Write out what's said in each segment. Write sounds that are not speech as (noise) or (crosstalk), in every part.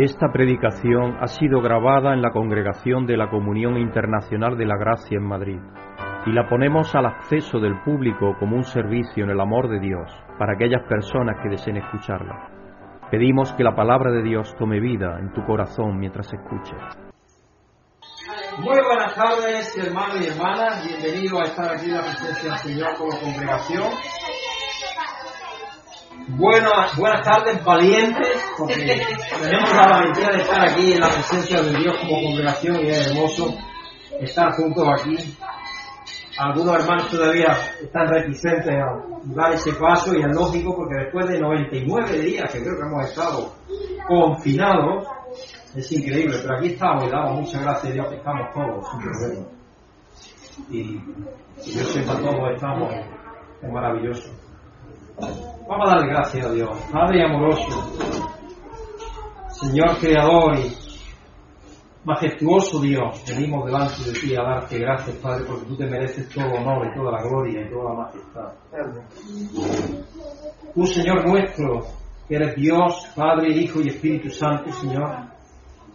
Esta predicación ha sido grabada en la Congregación de la Comunión Internacional de la Gracia en Madrid y la ponemos al acceso del público como un servicio en el amor de Dios para aquellas personas que deseen escucharla. Pedimos que la palabra de Dios tome vida en tu corazón mientras escuches. Muy buenas tardes, hermanos y hermanas. Bienvenidos a estar aquí en la presencia del Señor como congregación. Buenas, buenas tardes, valientes, porque tenemos la valentía de estar aquí en la presencia de Dios como congregación y es hermoso estar juntos aquí. Algunos hermanos todavía están reticentes a dar ese paso y es lógico porque después de 99 días que creo que hemos estado confinados, es increíble, pero aquí estamos y damos muchas gracias a Dios que estamos todos sin problema. Y yo sepa, todos estamos, es maravilloso. Vamos a darle gracias a Dios. Padre amoroso, Señor creador y majestuoso Dios, venimos delante de ti a darte gracias, Padre, porque tú te mereces todo honor y toda la gloria y toda la majestad. Tú, Señor nuestro, que eres Dios, Padre, Hijo y Espíritu Santo, Señor,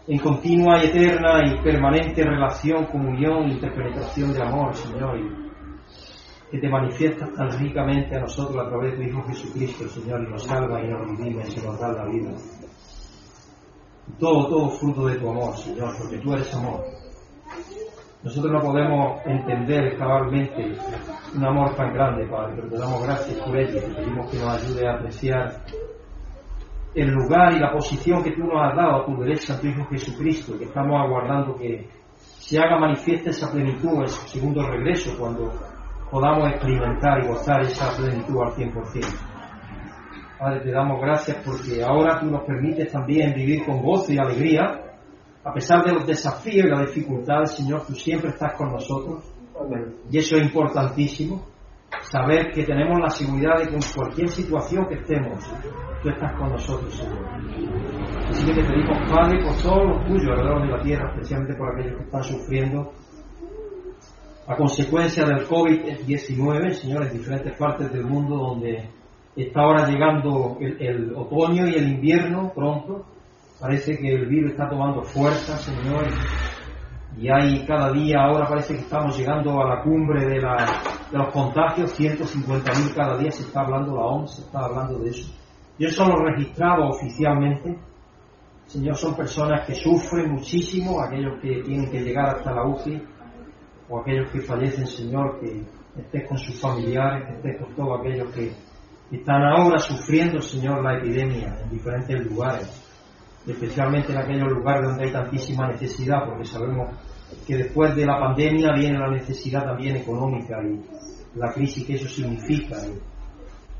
en continua y eterna y permanente relación, comunión interpenetración de amor, Señor, que te manifiestas tan ricamente a nosotros a través de tu Hijo Jesucristo, Señor, y nos salva y nos redime y nos da la vida. Todo, todo fruto de tu amor, Señor, porque tú eres amor. Nosotros no podemos entender cabalmente un amor tan grande, Padre, pero te damos gracias por ello, te pedimos que nos ayude a apreciar el lugar y la posición que tú nos has dado a tu derecha, a tu Hijo Jesucristo, que estamos aguardando que se haga manifiesta esa plenitud en su segundo regreso, cuando podamos experimentar y gozar esa plenitud al 100%. Padre, te damos gracias porque ahora tú nos permites también vivir con gozo y alegría, a pesar de los desafíos y las dificultades, Señor, tú siempre estás con nosotros. Y eso es importantísimo, saber que tenemos la seguridad de que en cualquier situación que estemos, tú estás con nosotros, Señor. Así que te pedimos, Padre, por todos los tuyos alrededor de la tierra, especialmente por aquellos que están sufriendo a consecuencia del COVID-19, Señor, en diferentes partes del mundo donde está ahora llegando el, el, otoño y el invierno pronto. Parece que el virus está tomando fuerza, Señor. Y hay cada día, ahora parece que estamos llegando a la cumbre de, la, de los contagios, 150.000 cada día, se está hablando, la OMS está hablando de eso. Y eso lo registrado oficialmente. Señor, son personas que sufren muchísimo, aquellos que tienen que llegar hasta la UCI, o aquellos que fallecen, Señor, que estés con sus familiares, que estés con todos aquellos que están ahora sufriendo, Señor, la epidemia en diferentes lugares, especialmente en aquellos lugares donde hay tantísima necesidad, porque sabemos que después de la pandemia viene la necesidad también económica y la crisis que eso significa,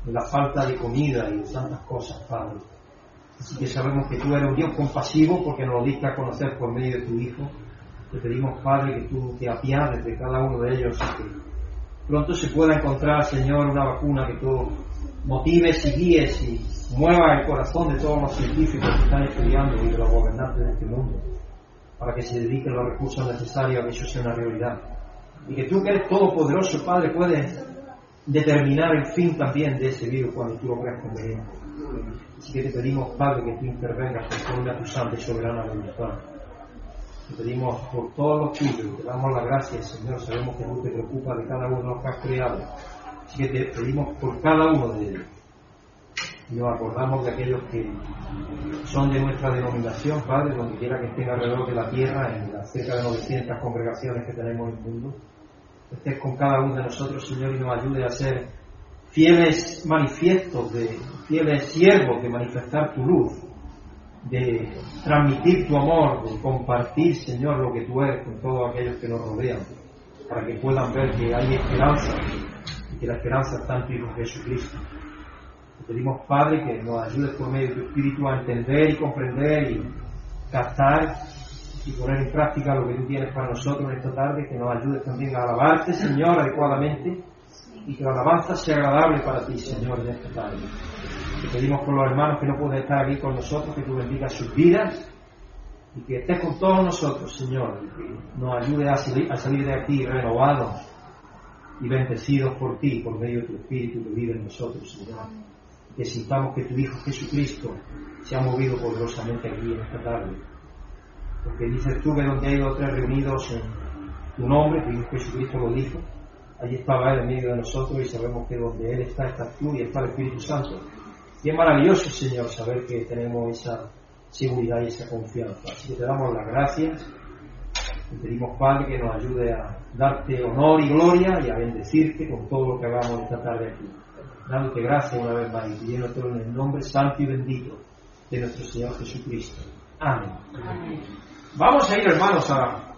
y la falta de comida y tantas cosas, Padre. Así que sabemos que tú eres un Dios compasivo porque nos lo diste a conocer por medio de tu Hijo. Te pedimos, Padre, que tú te apiades de cada uno de ellos y que pronto se pueda encontrar, Señor, una vacuna que tú motives y guíes y mueva el corazón de todos los científicos que están estudiando y de los gobernantes de este mundo para que se dediquen los recursos necesarios a que eso sea una realidad. Y que tú que eres todopoderoso, Padre, puedes determinar el fin también de ese virus cuando tú lo creas conveniente. Así que te pedimos, Padre, que tú intervengas conforme a tu santa y soberana voluntad. Te pedimos por todos los tuyos, te damos las gracias, Señor. Sabemos que tú te preocupas de cada uno de los que has creado. Así que te pedimos por cada uno de ellos. Y nos acordamos de aquellos que son de nuestra denominación, Padre, donde quiera que estén alrededor de la tierra, en las cerca de 900 congregaciones que tenemos en el mundo. Estés con cada uno de nosotros, Señor, y nos ayude a ser fieles manifiestos, de fieles siervos de manifestar tu luz, de transmitir tu amor, de compartir, Señor, lo que tú eres con todos aquellos que nos rodean, para que puedan ver que hay esperanza y que la esperanza está en tu Hijo Jesucristo. Te pedimos, Padre, que nos ayudes por medio de tu Espíritu a entender y comprender y captar y poner en práctica lo que tú tienes para nosotros en esta tarde, que nos ayudes también a alabarte, Señor, adecuadamente y que la alabanza sea agradable para ti, Señor, en esta tarde. Pedimos por los hermanos que no pueden estar aquí con nosotros, que tú bendigas sus vidas y que estés con todos nosotros, Señor, y que nos ayude a salir, a salir de aquí renovados y bendecidos por ti, por medio de tu Espíritu que vive en nosotros, Señor. que sintamos que tu Hijo Jesucristo se ha movido poderosamente aquí en esta tarde. Porque dices tú que donde hay dos tres reunidos en tu nombre, tu Jesucristo lo dijo, allí estaba Él en medio de nosotros y sabemos que donde Él está, estás tú y está el Espíritu Santo. Y es maravilloso, Señor, saber que tenemos esa seguridad y esa confianza. Así que te damos las gracias. Te pedimos, Padre, que nos ayude a darte honor y gloria y a bendecirte con todo lo que hagamos esta tarde aquí. Dándote gracias una vez más y en el nombre santo y bendito de nuestro Señor Jesucristo. Amén. Vamos a ir, hermanos, a,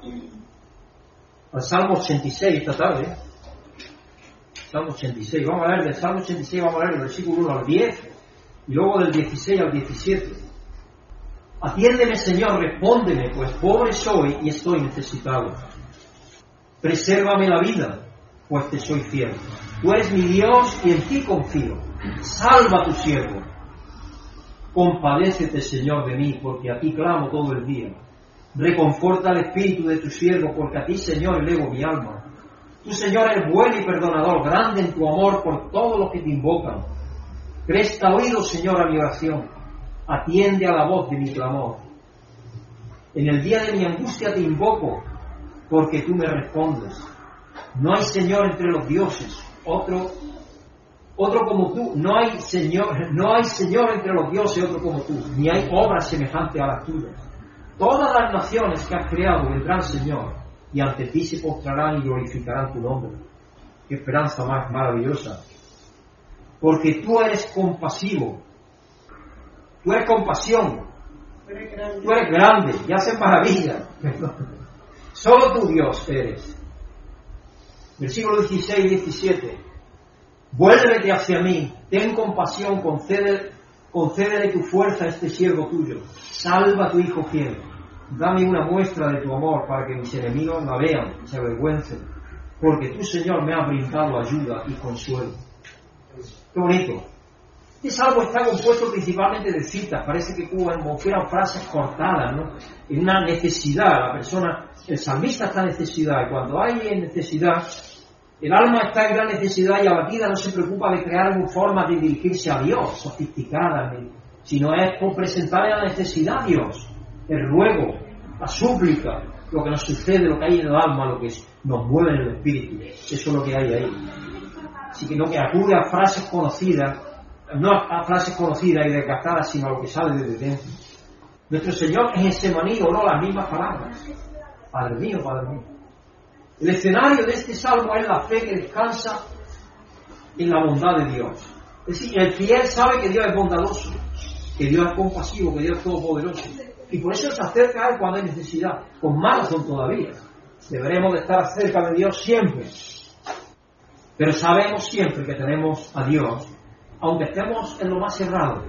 al Salmo 86 esta tarde. Salmo 86. Vamos a leer del Salmo 86, vamos a leer el versículo 1 al 10 y luego del 16 al 17. Atiéndeme, Señor, respóndeme, pues pobre soy y estoy necesitado. Presérvame la vida, pues te soy fiel. Tú eres mi Dios y en ti confío. Salva a tu siervo. Compadécete, Señor, de mí, porque a ti clamo todo el día. Reconforta el espíritu de tu siervo, porque a ti, Señor, elevo mi alma. Tú, Señor, eres bueno y perdonador, grande en tu amor por todos los que te invocan. Presta oído, Señor, a mi oración. Atiende a la voz de mi clamor. En el día de mi angustia te invoco, porque tú me respondes. No hay Señor entre los dioses, otro, otro como tú. No hay Señor, no hay Señor entre los dioses, otro como tú. Ni hay obra semejante a las tuyas. Todas las naciones que has creado vendrán, Señor, y ante ti se postrarán y glorificarán tu nombre. Qué esperanza más maravillosa. Porque tú eres compasivo. Tú eres compasión. Tú eres grande y haces maravillas. Solo tu Dios eres. Versículo 16 y 17. Vuélvete hacia mí, ten compasión, concede, concédele tu fuerza a este siervo tuyo. Salva a tu hijo fiel. Dame una muestra de tu amor para que mis enemigos la vean y se avergüencen. Porque tú, Señor, me has brindado ayuda y consuelo. Qué bonito. Este salmo está compuesto principalmente de citas, parece que como fueran frases cortadas, ¿no? En una necesidad, la persona, el salmista está en necesidad, y cuando hay necesidad, el alma está en gran necesidad y abatida, no se preocupa de crear una forma de dirigirse a Dios, sofisticada, sino es por presentarle la necesidad a Dios, el ruego, la súplica, lo que nos sucede, lo que hay en el alma, lo que nos mueve en el espíritu. Eso es lo que hay ahí. Así que acude a frases conocidas, no a frases conocidas y desgastadas, sino a lo que sale desde dentro. Nuestro Señor en ese maní no las mismas palabras. Padre mío, Padre mío. El escenario de este salmo es la fe que descansa en la bondad de Dios. Es decir, el fiel sabe que Dios es bondadoso, que Dios es compasivo, que Dios es todopoderoso. Y por eso se acerca a Él cuando hay necesidad, con más razón todavía. Deberemos de estar cerca de Dios siempre. Pero sabemos siempre que tenemos a Dios, aunque estemos en lo más cerrado,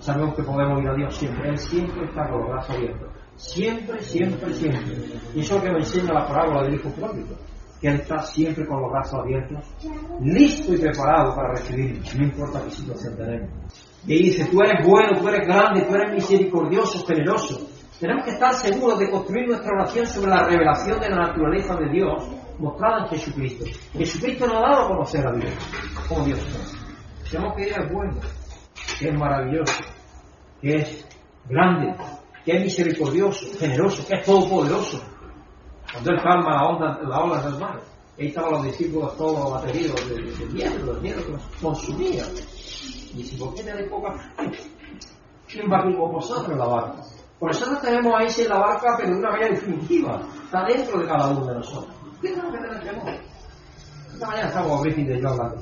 sabemos que podemos ir a Dios siempre. Él siempre está con los brazos abiertos. Siempre, siempre, siempre. Y eso es lo que me enseña la parábola del hijo pródigo, que Él está siempre con los brazos abiertos, listo y preparado para recibirnos, no importa qué situación tenemos. Y dice, tú eres bueno, tú eres grande, tú eres misericordioso, generoso. Tenemos que estar seguros de construir nuestra oración sobre la revelación de la naturaleza de Dios mostrada en Jesucristo. Jesucristo nos ha dado a conocer a Dios, como Dios es. Tenemos que Él es bueno, que es maravilloso, que es grande, que es misericordioso, generoso, que es todopoderoso. Cuando Él calma la onda, la ola del mar, ahí estaban los discípulos todos ateridos del de miedo, del miedo que los consumía. Y si ¿por qué tenéis poca? ¿Quién va con vosotros en la barca? Por eso no tenemos ahí en la barca, pero de una manera definitiva. Está dentro de cada uno de nosotros. Hablando.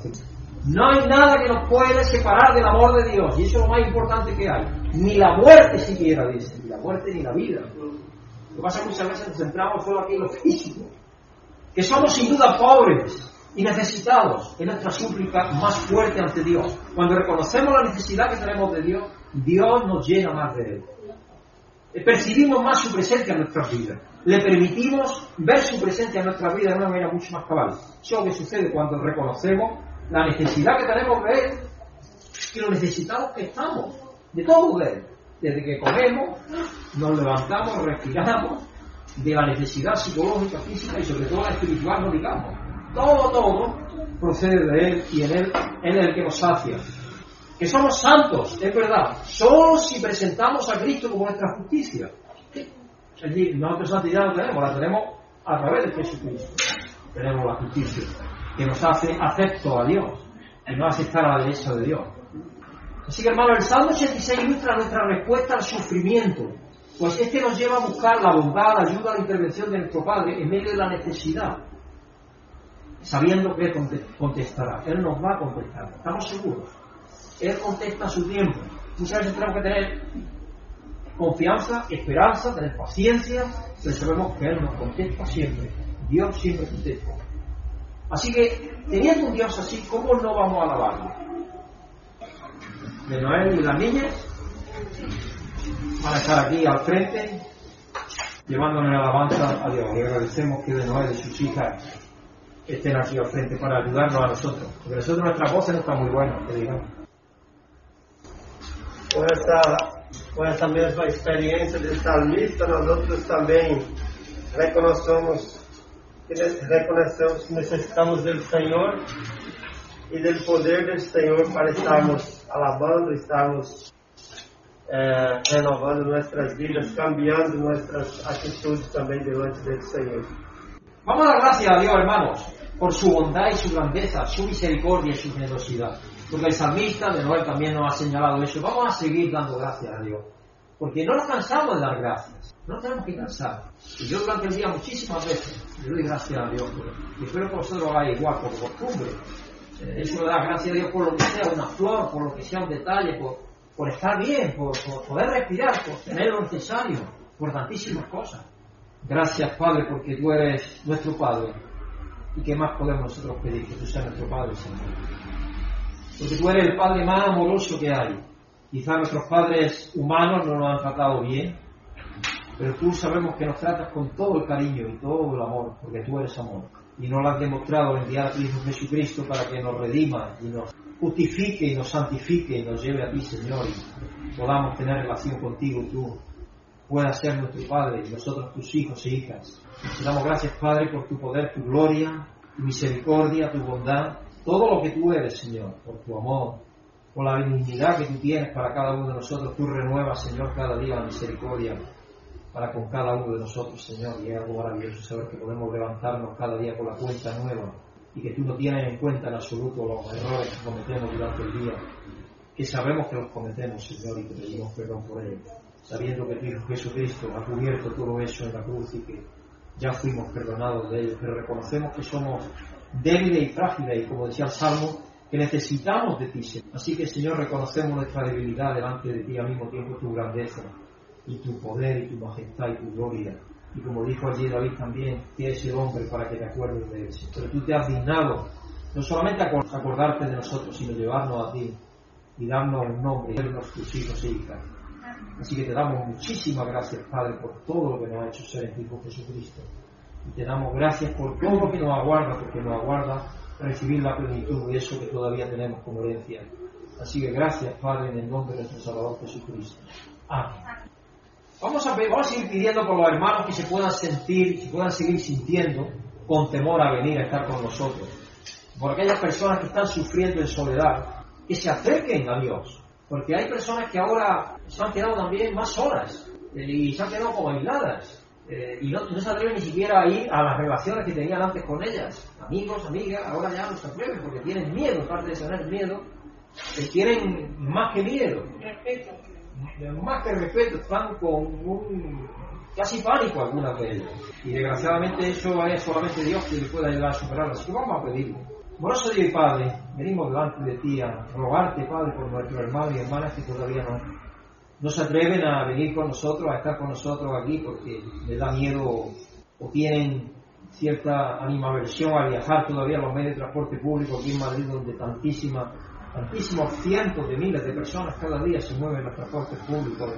No hay nada que nos puede separar del amor de Dios, y eso es lo más importante que hay. Ni la muerte siquiera, dice, ni la muerte ni la vida. Lo que pasa es que muchas veces nos centramos solo aquí en lo físico. Que somos sin duda pobres y necesitados, es nuestra súplica más fuerte ante Dios. Cuando reconocemos la necesidad que tenemos de Dios, Dios nos llena más de Él. Percibimos más su presencia en nuestras vidas. Le permitimos ver su presencia en nuestras vidas de una manera mucho más cabal. Eso es lo que sucede cuando reconocemos la necesidad que tenemos de Él y lo necesitados que estamos de todo de Él. Desde que comemos, nos levantamos, respiramos, de la necesidad psicológica, física y sobre todo la espiritual, no digamos. Todo, todo procede de Él y en Él, Él el que nos sacia. Que somos santos, es verdad, solo si presentamos a Cristo como nuestra justicia. Es decir, nosotros santidad no tenemos, la tenemos a través de Jesucristo. Tenemos la justicia que nos hace acepto a Dios y nos hace estar a la derecha de Dios. Así que hermano, el Salmo 86 ilustra nuestra respuesta al sufrimiento, pues este nos lleva a buscar la bondad, la ayuda, la intervención de nuestro Padre en medio de la necesidad, sabiendo que contestará. Él nos va a contestar, estamos seguros. Él contesta a su tiempo. Muchas veces tenemos que tener confianza, esperanza, tener paciencia, pero sabemos que Él nos contesta siempre. Dios siempre contesta. Así que, teniendo un Dios así, ¿cómo no vamos a alabarlo? De Noel y las niñas van a estar aquí al frente, llevándonos la alabanza a Dios. Y agradecemos que de Noel y sus hijas estén aquí al frente para ayudarnos a nosotros. Porque nosotros nuestra voz no está muy buena, que digamos. Com essa, com essa mesma experiência de salmista, nós outros também reconhecemos que reconhecemos necessitamos do Senhor e do poder do Senhor para estarmos alabando, estarmos é, renovando nossas vidas, cambiando nossas atitudes também diante do Senhor. Vamos dar gracias a Dios, hermanos, por su bondad y su grandeza, su misericordia y su generosidad. Porque el salmista de Noel también nos ha señalado eso. Vamos a seguir dando gracias a Dios. Porque no nos cansamos de dar gracias. No tenemos que cansar. Y yo durante el día muchísimas veces le doy gracias a Dios. Y espero que vosotros lo hagáis igual, por costumbre. Eh, eso de dar gracias a Dios por lo que sea una flor, por lo que sea un detalle, por, estar bien, por poder respirar, por tener lo necesario, por tantísimas cosas. Gracias, Padre, porque tú eres nuestro Padre. ¿Y qué más podemos nosotros pedir? Que tú seas nuestro Padre, Señor. Porque tú eres el Padre más amoroso que hay. Quizá nuestros padres humanos no nos han tratado bien, pero tú sabemos que nos tratas con todo el cariño y todo el amor, porque tú eres amor. Y nos lo has demostrado en enviar a tu Hijo Jesucristo para que nos redima y nos justifique y nos santifique y nos lleve a ti, Señor, y podamos tener relación contigo y tú puedas ser nuestro Padre y nosotros tus hijos e hijas. Te damos gracias, Padre, por tu poder, tu gloria, tu misericordia, tu bondad, todo lo que tú eres, Señor, por tu amor, por la benignidad que tú tienes para cada uno de nosotros. Tú renuevas, Señor, cada día la misericordia para con cada uno de nosotros, Señor. Y es algo maravilloso saber que podemos levantarnos cada día con la cuenta nueva y que tú no tienes en cuenta en absoluto los errores que cometemos durante el día, que sabemos que los cometemos, Señor, y que pedimos perdón por ellos, sabiendo que tu Hijo Jesucristo ha cubierto todo eso en la cruz y que ya fuimos perdonados de ellos, pero reconocemos que somos débiles y frágiles y como decía el Salmo, que necesitamos de ti, Señor. Así que, Señor, reconocemos nuestra debilidad delante de ti al mismo tiempo tu grandeza y tu poder y tu majestad y tu gloria. Y como dijo allí David también, que es el hombre para que te acuerdes de él. Pero tú te has dignado no solamente acordarte de nosotros, sino llevarnos a ti y darnos un nombre y sernos tus hijos e hijas. Así que te damos muchísimas gracias, Padre, por todo lo que nos ha hecho ser en Hijo Jesucristo. Y te damos gracias por todo lo que nos aguarda, porque nos aguarda recibir la plenitud de eso que todavía tenemos como herencia. Así que gracias, Padre, en el nombre de nuestro Salvador Jesucristo. Amén. Vamos a, vamos a seguir pidiendo por los hermanos que se puedan sentir, que puedan seguir sintiendo con temor a venir a estar con nosotros. Por aquellas personas que están sufriendo en soledad, que se acerquen a Dios. Porque hay personas que ahora se han quedado también más solas eh, y se han quedado como aisladas. Eh, y no, no, se atreven ni siquiera a ir a las relaciones que tenían antes con ellas. Amigos, amigas, ahora ya no se atreven porque tienen miedo, aparte de tener miedo, eh, tienen más que miedo. Respeto más que respeto, están con un casi pánico algunas de ellas. Y desgraciadamente eso es solamente Dios que le puede ayudar a superarlo. Así que vamos a pedirle. Moroso Dios y Padre, venimos delante de ti a rogarte, Padre, por nuestros hermanos y hermanas que todavía no, no se atreven a venir con nosotros, a estar con nosotros aquí porque les da miedo o tienen cierta animaversión a viajar todavía a los medios de transporte público aquí en Madrid, donde tantísimas tantísimos cientos de miles de personas cada día se mueven en los transportes públicos.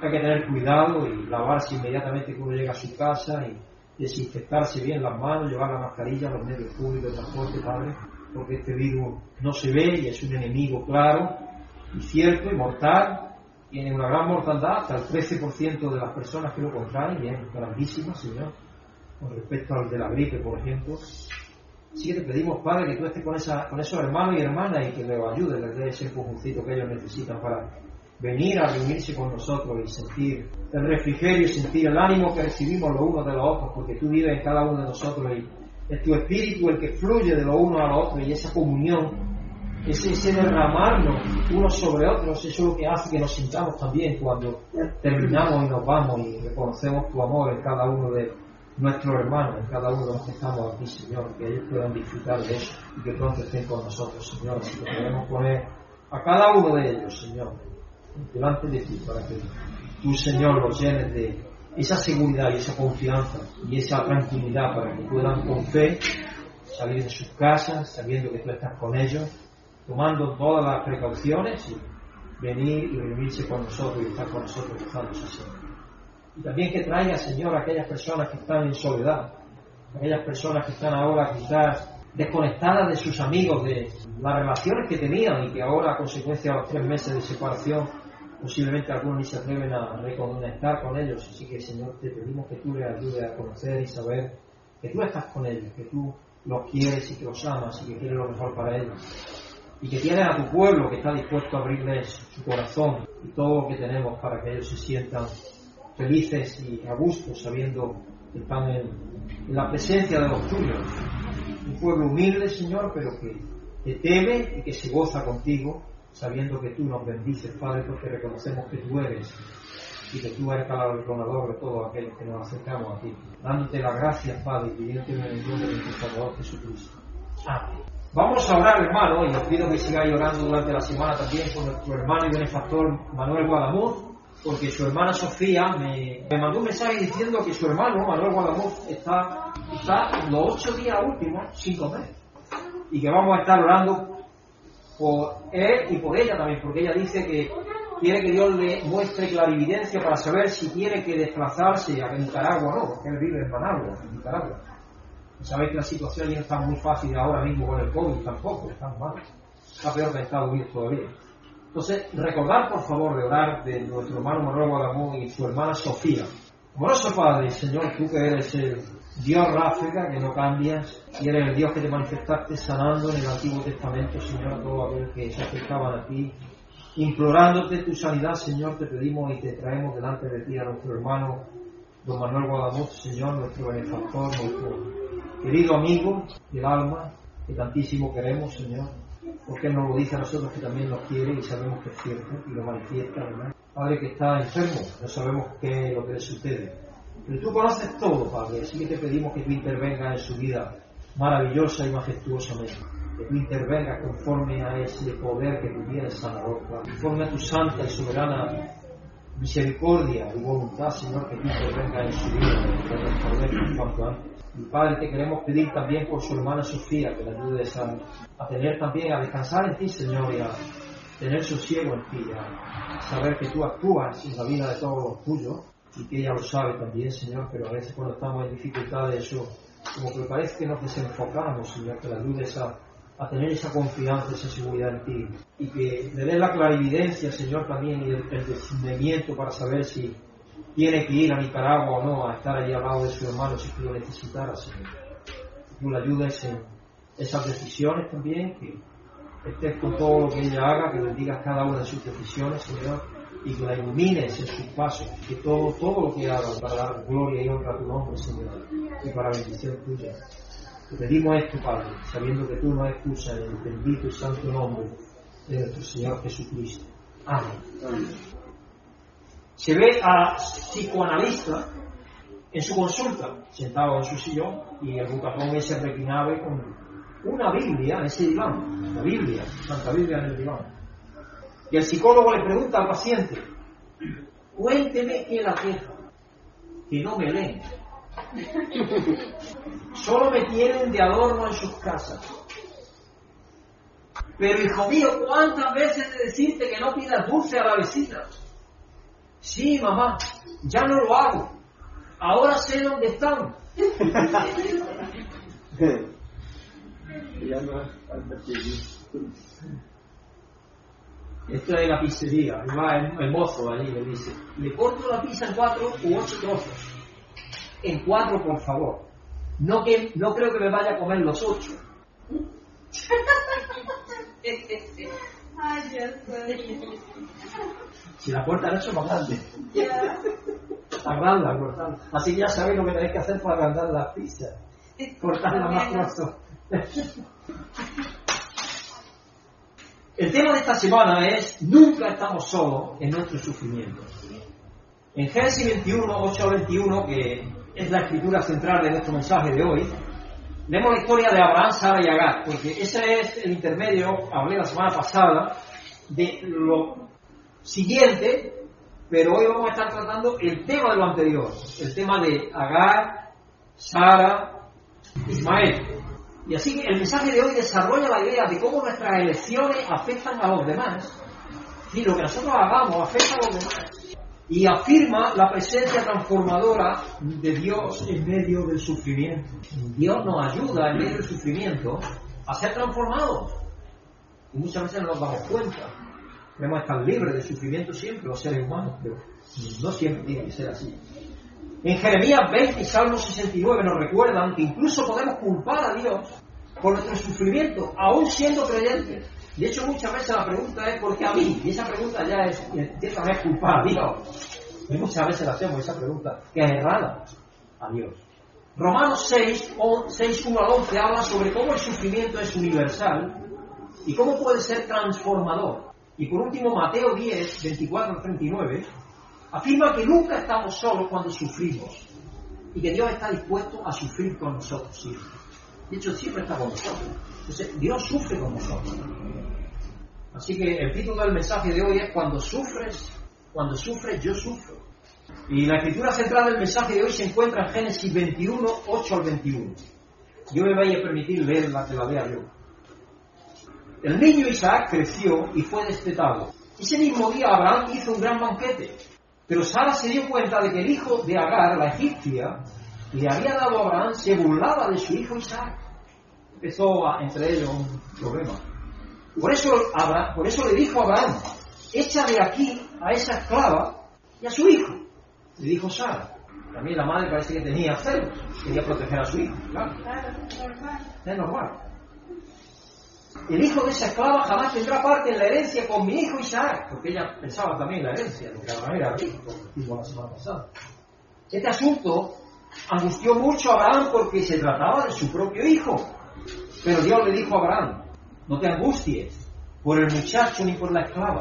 Hay que tener cuidado y lavarse inmediatamente uno llega a su casa y desinfectarse bien las manos, llevar la mascarilla a los medios públicos de transporte, Padre, porque este virus no se ve y es un enemigo claro y cierto y mortal. Tiene una gran mortandad, hasta el 13% de las personas que lo contraen, y es grandísima, Señor, con respecto al de la gripe, por ejemplo. Así que te pedimos, Padre, que tú estés con, esa, con esos hermanos y hermanas y que les ayudes, les des ese empujoncito que ellos necesitan para venir a reunirse con nosotros y sentir el refrigerio y sentir el ánimo que recibimos los unos de los otros, porque tú vives en cada uno de nosotros y es tu espíritu el que fluye de los unos a los otros y esa comunión, ese, derramarnos unos sobre otros, es lo que hace que nos sintamos también cuando terminamos y nos vamos y reconocemos tu amor en cada uno de nuestros hermanos, en cada uno de los que estamos aquí, Señor, que ellos puedan disfrutar de eso y que pronto estén con nosotros, Señor. Así que podemos poner a cada uno de ellos, Señor, delante de ti para que tú, Señor, los llenes de esa seguridad y esa confianza y esa tranquilidad para que puedan con fe salir de sus casas sabiendo que tú estás con ellos, tomando todas las precauciones venir y reunirse con nosotros y estar con nosotros gozándose Señor. Y también que traiga, Señor, a aquellas personas que están en soledad, aquellas personas que están ahora quizás desconectadas de sus amigos, de las relaciones que tenían y que ahora, a consecuencia de los tres meses de separación, posiblemente algunos ni se atreven a reconectar con ellos. Así que, Señor, te pedimos que tú les ayudes a conocer y saber que tú estás con ellos, que tú los quieres y que los amas y que quieres lo mejor para ellos. Y que tienes a tu pueblo que está dispuesto a abrirles su corazón y todo lo que tenemos para que ellos se sientan felices y a gusto sabiendo que están en, en la presencia de los tuyos. Un pueblo humilde, Señor, pero que te teme y que se goza contigo sabiendo que tú nos bendices, Padre, porque reconocemos que tú eres y que tú eres galardonador de todos aquellos que nos acercamos a ti. Dándote las gracias, Padre, y pidiéndote en el nombre de nuestro Salvador Jesucristo. Amén. Vamos a orar, hermano, y os pido que sigáis orando durante la semana también con nuestro hermano y benefactor Manuel Guadamuz, porque su hermana Sofía me, mandó un mensaje diciendo que su hermano Manuel Guadamuz está, está los ocho días últimos sin comer y que vamos a estar orando por él y por ella también, porque ella dice que quiere que Dios le muestre clarividencia para saber si tiene que desplazarse a Nicaragua o no, porque él vive en Managua, en Nicaragua. Sabéis que la situación ya no está muy fácil ahora mismo con el COVID tampoco, está mal. Está peor que Estados Unidos todavía. Entonces, recordar por favor de orar de nuestro hermano Manuel Guadamón y su hermana Sofía. Amoroso Padre, Señor, tú que eres el Dios Ráfica, que no cambias, y eres el Dios que te manifestaste sanando en el Antiguo Testamento, Señor, a todos aquellos que se acercaban a ti, implorándote tu sanidad, Señor, te pedimos y te traemos delante de ti a nuestro hermano don Manuel Guadamuz, Señor, nuestro benefactor, nuestro querido amigo del alma, que tantísimo queremos, Señor, porque nos lo dice a nosotros que también nos quiere y sabemos que es cierto y lo manifiesta, ¿verdad? Padre que está enfermo, no sabemos qué es lo que le sucede. Pero tú conoces todo, Padre, así que te pedimos que tú intervengas en su vida maravillosa y majestuosamente. Que tú intervengas conforme a ese poder que tú tienes, sanador. Conforme a tu santa y soberana misericordia y voluntad, Señor, que tú intervengas en su vida, que responder cuanto antes. Y Padre, te queremos pedir también por su hermana Sofía, que le ayudes a, a tener también, a descansar en ti, Señor, y a tener sosiego en ti, a saber que tú actúas en la vida de todos los tuyos y que ella lo sabe también, Señor, pero a veces cuando estamos en dificultades eso, como que parece que nos desenfocamos, Señor, que la ayudes a, a tener esa confianza, esa seguridad en ti y que le des la clarividencia, Señor, también y el, el discernimiento para saber si tiene que ir a Nicaragua o no, a estar allí al lado de su hermano si tú lo necesitaras, Señor. Tú le ayudes en esas decisiones también, que estés con todo lo que ella haga, que bendigas cada una de sus decisiones, Señor, y que la ilumines en sus pasos, que todo, todo lo que haga para dar gloria y honra a tu nombre, Señor, y para bendición tuya. Te pedimos esto, Padre, sabiendo que tú nos excusas en el bendito y santo nombre de nuestro Señor Jesucristo. Amén. Se ve a psicoanalista en su consulta, sentado en su sillón, y el bucatón ese reclinaba con una Biblia en ese diván, la Biblia, Santa Biblia en el diván. Y el psicólogo le pregunta al paciente, cuénteme qué la queja, que no me leen. Solo me tienen de adorno en sus casas. Pero hijo mío, ¿cuántas veces de decirte que no pidas dulce a la vecina? Sí, mamá, ya no lo hago. Ahora sé dónde están. Esto es la pizzería. El, el mozo allí le dice, le corto la pizza en cuatro u ocho trozos. En cuatro, por favor. No, que, no creo que me vaya a comer los ocho. (laughs) Ay, Dios mío. Si la puerta no es más grande. Agranda, cortar. Así que ya sabéis lo que tenéis que hacer para agrandar las pizzas. Cortarla más pronto. El tema de esta semana es nunca estamos solos en nuestro sufrimiento. En Génesis 21, 8 al 21, que es la escritura central de nuestro mensaje de hoy, vemos la historia de Abraham, Sara y Agar, porque ese es el intermedio, hablé la semana pasada, de lo siguiente, pero hoy vamos a estar tratando el tema de lo anterior, el tema de Agar, Sara, Ismael. Y así que el mensaje de hoy desarrolla la idea de cómo nuestras elecciones afectan a los demás, y lo que nosotros hagamos afecta a los demás. Y afirma la presencia transformadora de Dios en medio del sufrimiento. Dios nos ayuda en medio del sufrimiento a ser transformados. Y muchas veces no nos damos cuenta. Queremos estar libres de sufrimiento siempre, los seres humanos, pero no siempre tiene que ser así. En Jeremías 20 y Salmo 69 nos recuerdan que incluso podemos culpar a Dios por nuestro sufrimiento, aún siendo creyentes. De hecho, muchas veces la pregunta es ¿por qué a mí? Y esa pregunta ya es, empieza a culpar a Dios. Y muchas veces la hacemos esa pregunta, que es errada a Dios. Romanos 6, 6, 1 al 11 habla sobre cómo el sufrimiento es universal y cómo puede ser transformador. Y por último, Mateo 10, 24 al 39, afirma que nunca estamos solos cuando sufrimos y que Dios está dispuesto a sufrir con nosotros siempre. De hecho, siempre está con nosotros. Entonces, Dios sufre con nosotros. Así que el título del mensaje de hoy es Cuando sufres, cuando sufres, yo sufro. Y la escritura central del mensaje de hoy se encuentra en Génesis 21, 8 al 21. Yo me voy a permitir leerla, que la lea yo. El niño Isaac creció y fue destetado. Ese mismo día Abraham hizo un gran banquete. Pero Sara se dio cuenta de que el hijo de Agar, la egipcia, le había dado a Abraham, se burlaba de su hijo Isaac. Empezó a, entre ellos un problema. Por eso, Abraham, por eso le dijo a Abraham, echa de aquí a esa esclava y a su hijo. Le dijo Sara. También la madre parece que tenía celos, quería proteger a su hijo. Claro, es normal. El hijo de esa esclava jamás tendrá parte en la herencia con mi hijo Isaac, porque ella pensaba también en la herencia, Abraham era como dijimos la semana pasada. Este asunto angustió mucho a Abraham porque se trataba de su propio hijo. Pero Dios le dijo a Abraham, no te angusties por el muchacho ni por la esclava.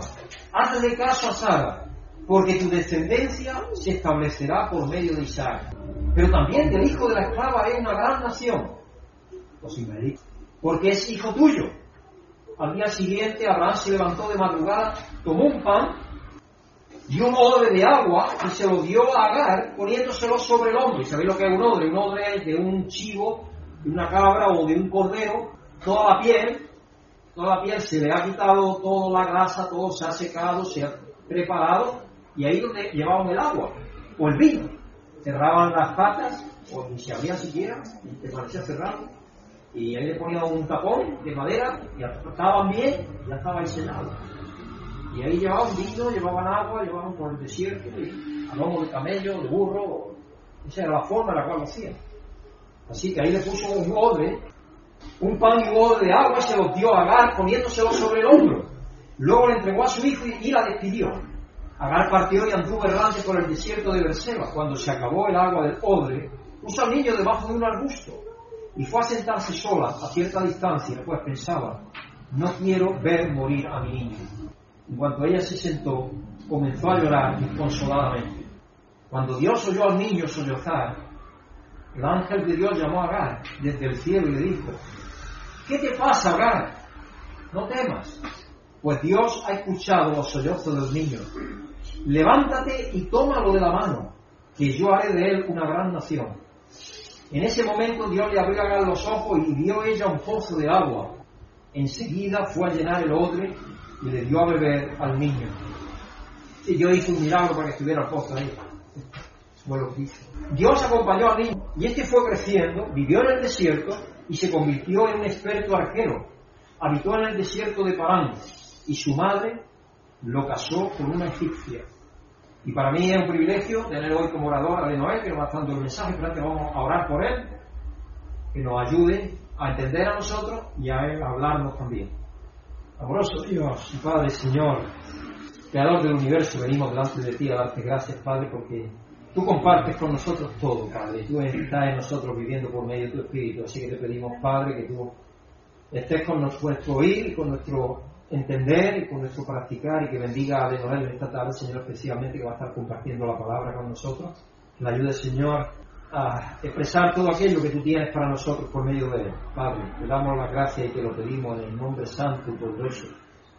Hazle caso a Sara, porque tu descendencia se establecerá por medio de Isaac. Pero también del hijo de la esclava es una gran nación. Porque es hijo tuyo. Al día siguiente Abraham se levantó de madrugada, tomó un pan y un odre de agua y se lo dio a Agar poniéndoselo sobre el hombro. ¿Y sabéis lo que es un odre? Un odre es de un chivo, de una cabra o de un cordero, toda la piel, toda la piel se le ha quitado toda la grasa, todo se ha secado, se ha preparado y ahí donde llevaban el agua o el vino. Cerraban las patas o ni se abría siquiera, y permanecía cerrado y ahí le ponían un tapón de madera y estaban bien ya estaba ahí. Y ahí llevaban vino, llevaban agua, llevaban por el desierto, y a lomo de camello, de burro, esa era la forma en la cual lo hacían. Así que ahí le puso un odre, un pan y un odre de agua se los dio a Agar poniéndoselo sobre el hombro. Luego le entregó a su hijo y, y la despidió. Agar partió y anduvo errante por el desierto de Berseba. Cuando se acabó el agua del odre, puso al niño debajo de un arbusto y fue a sentarse sola a cierta distancia, pues pensaba, no quiero ver morir a mi niño. En cuanto ella se sentó, comenzó a llorar desconsoladamente. Cuando Dios oyó al niño sollozar, el ángel de Dios llamó a Agar desde el cielo y le dijo, ¿qué te pasa, Agar? No temas, pues Dios ha escuchado los sollozos de los niños. Levántate y tómalo de la mano, que yo haré de él una gran nación. En ese momento Dios le abrió a los ojos y vio ella un pozo de agua. Enseguida fue a llenar el odre y le dio a beber al niño. Y Dios hizo un milagro para que estuviera el pozo ahí. Dios acompañó al niño y este fue creciendo, vivió en el desierto y se convirtió en un experto arquero. Habitó en el desierto de Parán y su madre lo casó con una egipcia. Y para mí es un privilegio tener hoy como orador a Noé, que nos va dando el mensaje, pero antes vamos a orar por él, que nos ayude a entender a nosotros y a Él hablarnos también. Amoroso Dios, Padre, Señor, Creador del universo, venimos delante de ti a darte gracias, Padre, porque tú compartes con nosotros todo, Padre. Tú estás en nosotros viviendo por medio de tu Espíritu. Así que te pedimos, Padre, que tú estés con nuestro oír y con nuestro entender y con nuestro practicar y que bendiga a Leonel esta tarde, Señor, especialmente que va a estar compartiendo la palabra con nosotros. Que la ayude, Señor, a expresar todo aquello que tú tienes para nosotros por medio de él. Padre, te damos la gracia y te lo pedimos en el nombre santo y poderoso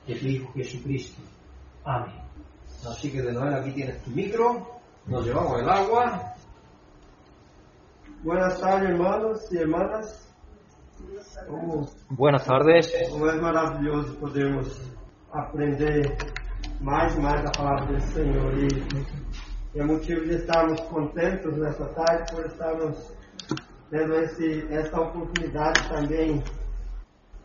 de tu Hijo Jesucristo. Amén. Así que de Noel aquí tienes tu micro, nos llevamos el agua. Buenas tardes, hermanos y hermanas. Buenas tardes. como é maravilhoso podermos aprender mais e mais a palavra do Senhor. E, é motivo de estarmos contentos nessa tarde por estarmos tendo esse, essa oportunidade também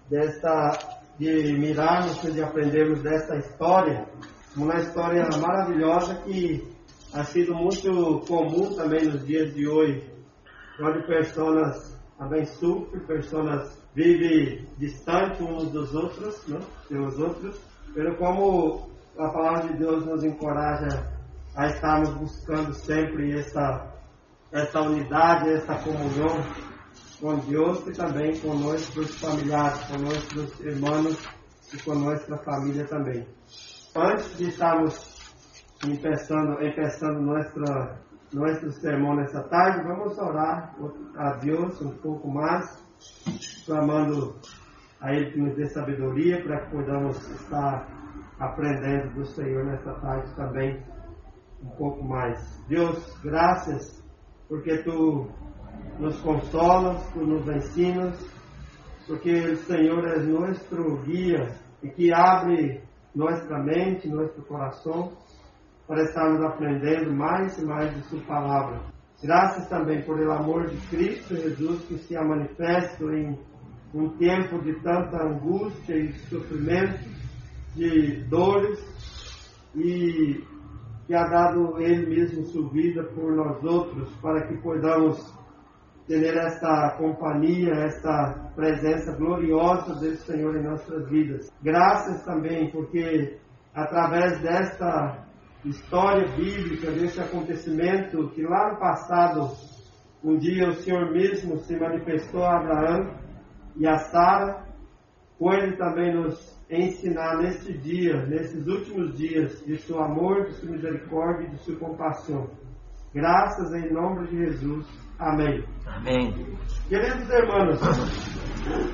desta, de mirarmos e de aprendermos dessa história, uma história maravilhosa que ha sido muito comum também nos dias de hoje, onde pessoas sofrem, pessoas vivem distantes uns dos outros, né, dos outros, pelo como a palavra de Deus nos encoraja a estarmos buscando sempre essa, essa unidade, essa comunhão com Deus e também com nossos familiares, com nossos irmãos e com nossa família também. Antes de estarmos empezando, empezando nuestra, nuestro sermão nessa tarde, vamos orar a Deus um pouco mais, clamando a Ele que nos dê sabedoria para que podamos estar aprendendo do Senhor nessa tarde também um pouco mais. Deus, graças, porque Tu nos consolas, Tu nos ensinas, porque o Senhor é nosso guia e que abre nossa mente, nosso coração para estarmos aprendendo mais e mais de Sua palavra. Graças também por amor de Cristo Jesus que se manifesta em um tempo de tanta angústia e sofrimento, de dores e que ha dado Ele mesmo sua vida por nós outros para que podamos ter essa companhia, essa presença gloriosa do Senhor em nossas vidas. Graças também porque através desta história bíblica, desse acontecimento que lá no passado, um dia o Senhor mesmo se manifestou a Abraão e a Sara, pode também nos ensinar neste dia, nesses últimos dias, de seu amor, de sua misericórdia e de sua compaixão. Graças em nome de Jesus. Amém. Amém. Queridos irmãos,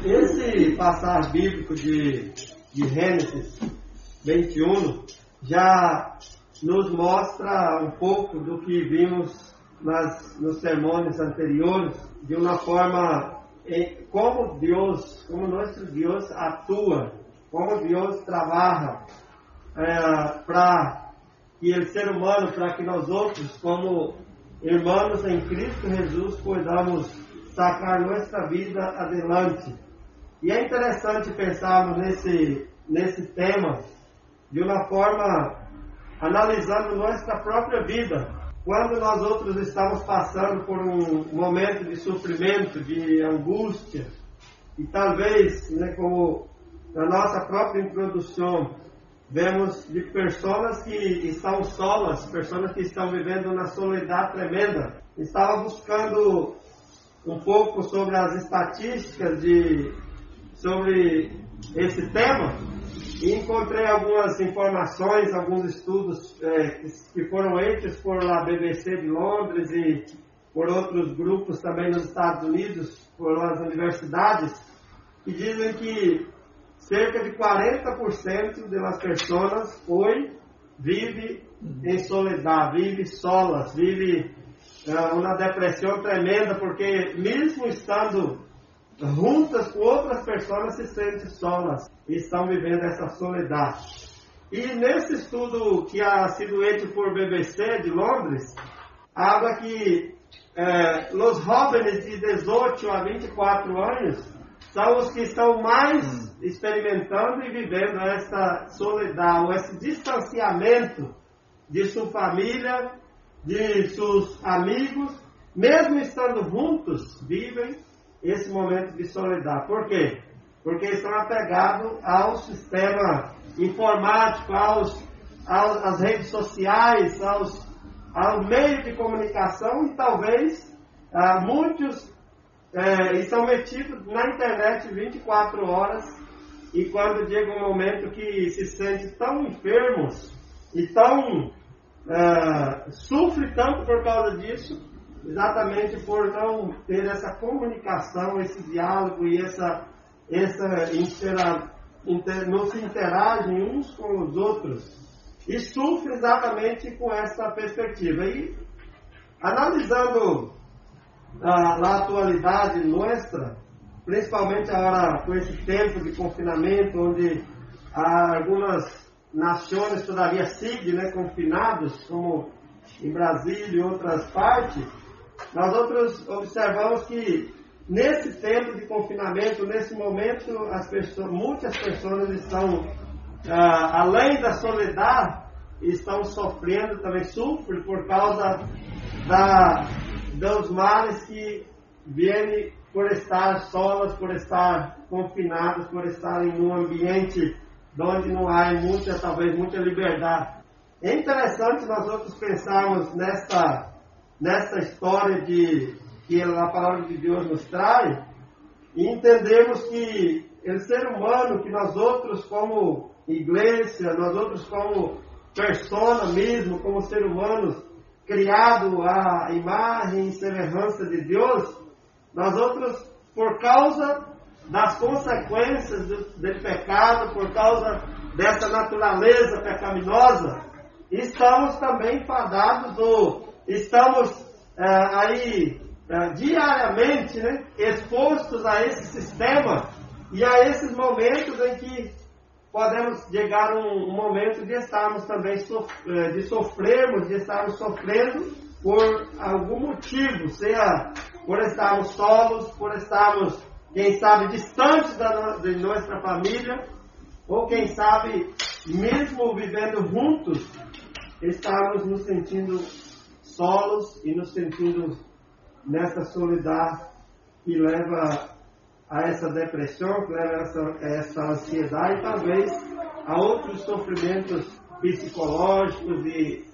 esse passagem bíblico de, de Gênesis 21 já nos mostra um pouco do que vimos nas, nos sermões anteriores, de uma forma como Deus, como nosso Deus atua, como Deus trabalha é, para que o ser humano, para que nós outros, como irmãos em Cristo Jesus, podamos sacar nossa vida adelante. E é interessante pensarmos nesse, nesse tema de uma forma analisando nossa própria vida. Quando nós outros estamos passando por um momento de sofrimento, de angústia, e talvez, né, como na nossa própria introdução, vemos de pessoas que estão solas, pessoas que estão vivendo na soledade tremenda. Estava buscando um pouco sobre as estatísticas de sobre esse tema e encontrei algumas informações, alguns estudos é, que foram feitos por a BBC de Londres e por outros grupos também nos Estados Unidos, por as universidades, que dizem que cerca de 40% das pessoas hoje vive em soledade, vive solas, vive uh, uma depressão tremenda, porque mesmo estando juntas com outras pessoas se sentem solas e estão vivendo essa soledade. E nesse estudo que ha sido feito por BBC de Londres, habla que eh, os jovens de 18 a 24 anos são os que estão mais experimentando e vivendo essa soledade, esse distanciamento de sua família, de seus amigos, mesmo estando juntos, vivem esse momento de soledade. Por quê? Porque estão apegados ao sistema informático, aos, aos, às redes sociais, aos, ao meio de comunicação e talvez ah, muitos é, estão metidos na internet 24 horas e quando chega um momento que se sente tão enfermos e tão uh, sofre tanto por causa disso, exatamente por não ter essa comunicação, esse diálogo e essa, essa intera, inter, não se interagem uns com os outros. E sofre exatamente com essa perspectiva. E analisando a, a atualidade nossa, principalmente agora com esse tempo de confinamento, onde algumas nações todavia seguem né, confinados, como em Brasília e outras partes, nós outros observamos que nesse tempo de confinamento, nesse momento, as pessoas, muitas pessoas estão, ah, além da soledade, estão sofrendo, também sofrem por causa da, dos males que vêm por estar solas, por estar confinados, por estarem num ambiente onde não há muita, talvez muita liberdade. É interessante nós outros pensarmos nessa, nessa história de, que a palavra de Deus nos traz e entendermos que o ser humano, que nós outros como igreja, nós outros como persona mesmo, como ser humanos, criado à imagem e semelhança de Deus, nós outros, por causa das consequências do, do pecado, por causa dessa natureza pecaminosa, estamos também fadados ou estamos é, aí é, diariamente né, expostos a esse sistema e a esses momentos em que podemos chegar um, um momento de estarmos também sof é, de sofrermos, de estarmos sofrendo por algum motivo, seja por estarmos solos, por estarmos quem sabe distante da, de nossa família, ou quem sabe mesmo vivendo juntos, estamos nos sentindo solos e nos sentindo nessa solidão que leva a essa depressão, que leva a essa, essa ansiedade e talvez a outros sofrimentos psicológicos e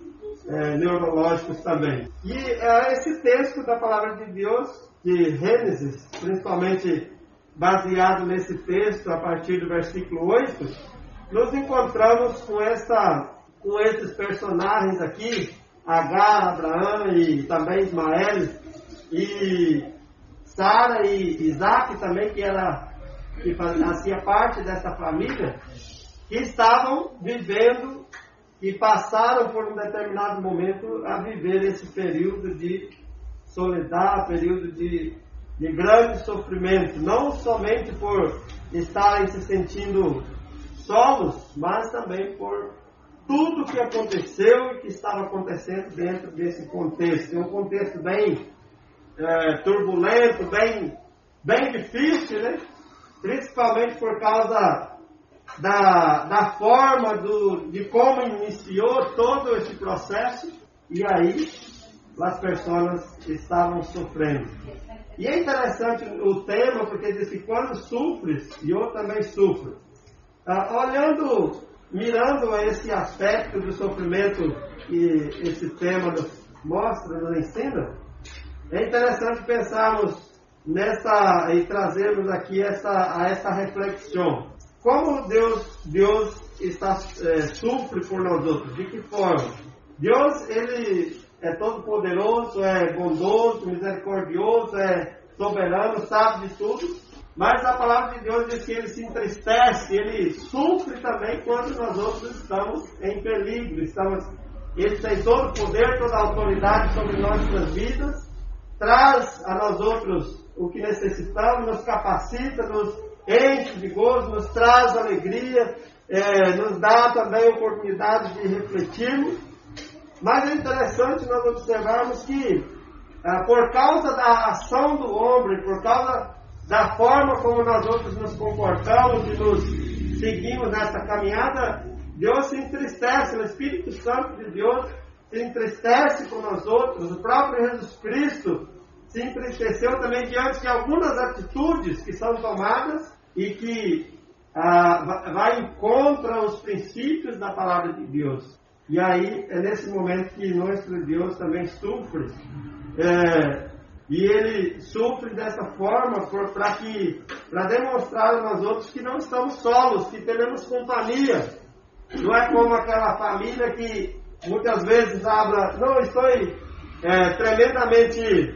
é, neurológicos também. E é, esse texto da palavra de Deus de Gênesis, principalmente baseado nesse texto a partir do versículo 8, nos encontramos com, essa, com esses personagens aqui, Agar, Abraão e também Ismael, e Sara e Isaac também, que, era, que fazia parte dessa família, que estavam vivendo e passaram por um determinado momento a viver esse período de soledade, período de, de grande sofrimento, não somente por estarem se sentindo solos, mas também por tudo que aconteceu e que estava acontecendo dentro desse contexto. É um contexto bem é, turbulento, bem, bem difícil, né? principalmente por causa da, da forma do, de como iniciou todo esse processo. E aí as pessoas estavam sofrendo. E é interessante o tema, porque diz que quando sofres, eu também sofro. Ah, olhando, mirando esse aspecto do sofrimento que esse tema nos mostra, nos ensina, é interessante pensarmos nessa e trazermos aqui essa, a essa reflexão. Como Deus, Deus está, é, sofre por nós outros? De que forma? Deus, ele é todo poderoso, é bondoso, misericordioso, é soberano, sabe de tudo. Mas a palavra de Deus diz que ele se entristece, ele sofre também quando nós outros estamos em perigo. Estamos, ele tem todo o poder, toda a autoridade sobre nossas vidas, traz a nós outros o que necessitamos, nos capacita, nos enche de gozo, nos traz alegria, é, nos dá também oportunidade de refletirmos mas é interessante nós observarmos que, ah, por causa da ação do homem, por causa da forma como nós outros nos comportamos e nos seguimos nessa caminhada, Deus se entristece, o Espírito Santo de Deus se entristece com nós outros, o próprio Jesus Cristo se entristeceu também diante de algumas atitudes que são tomadas e que ah, vai contra os princípios da palavra de Deus. E aí é nesse momento que nosso Deus também sofre. É, e ele sofre dessa forma para que para demonstrar a nós outros que não estamos solos, que temos companhia. Não é como aquela família que muitas vezes habla, não, estou é, tremendamente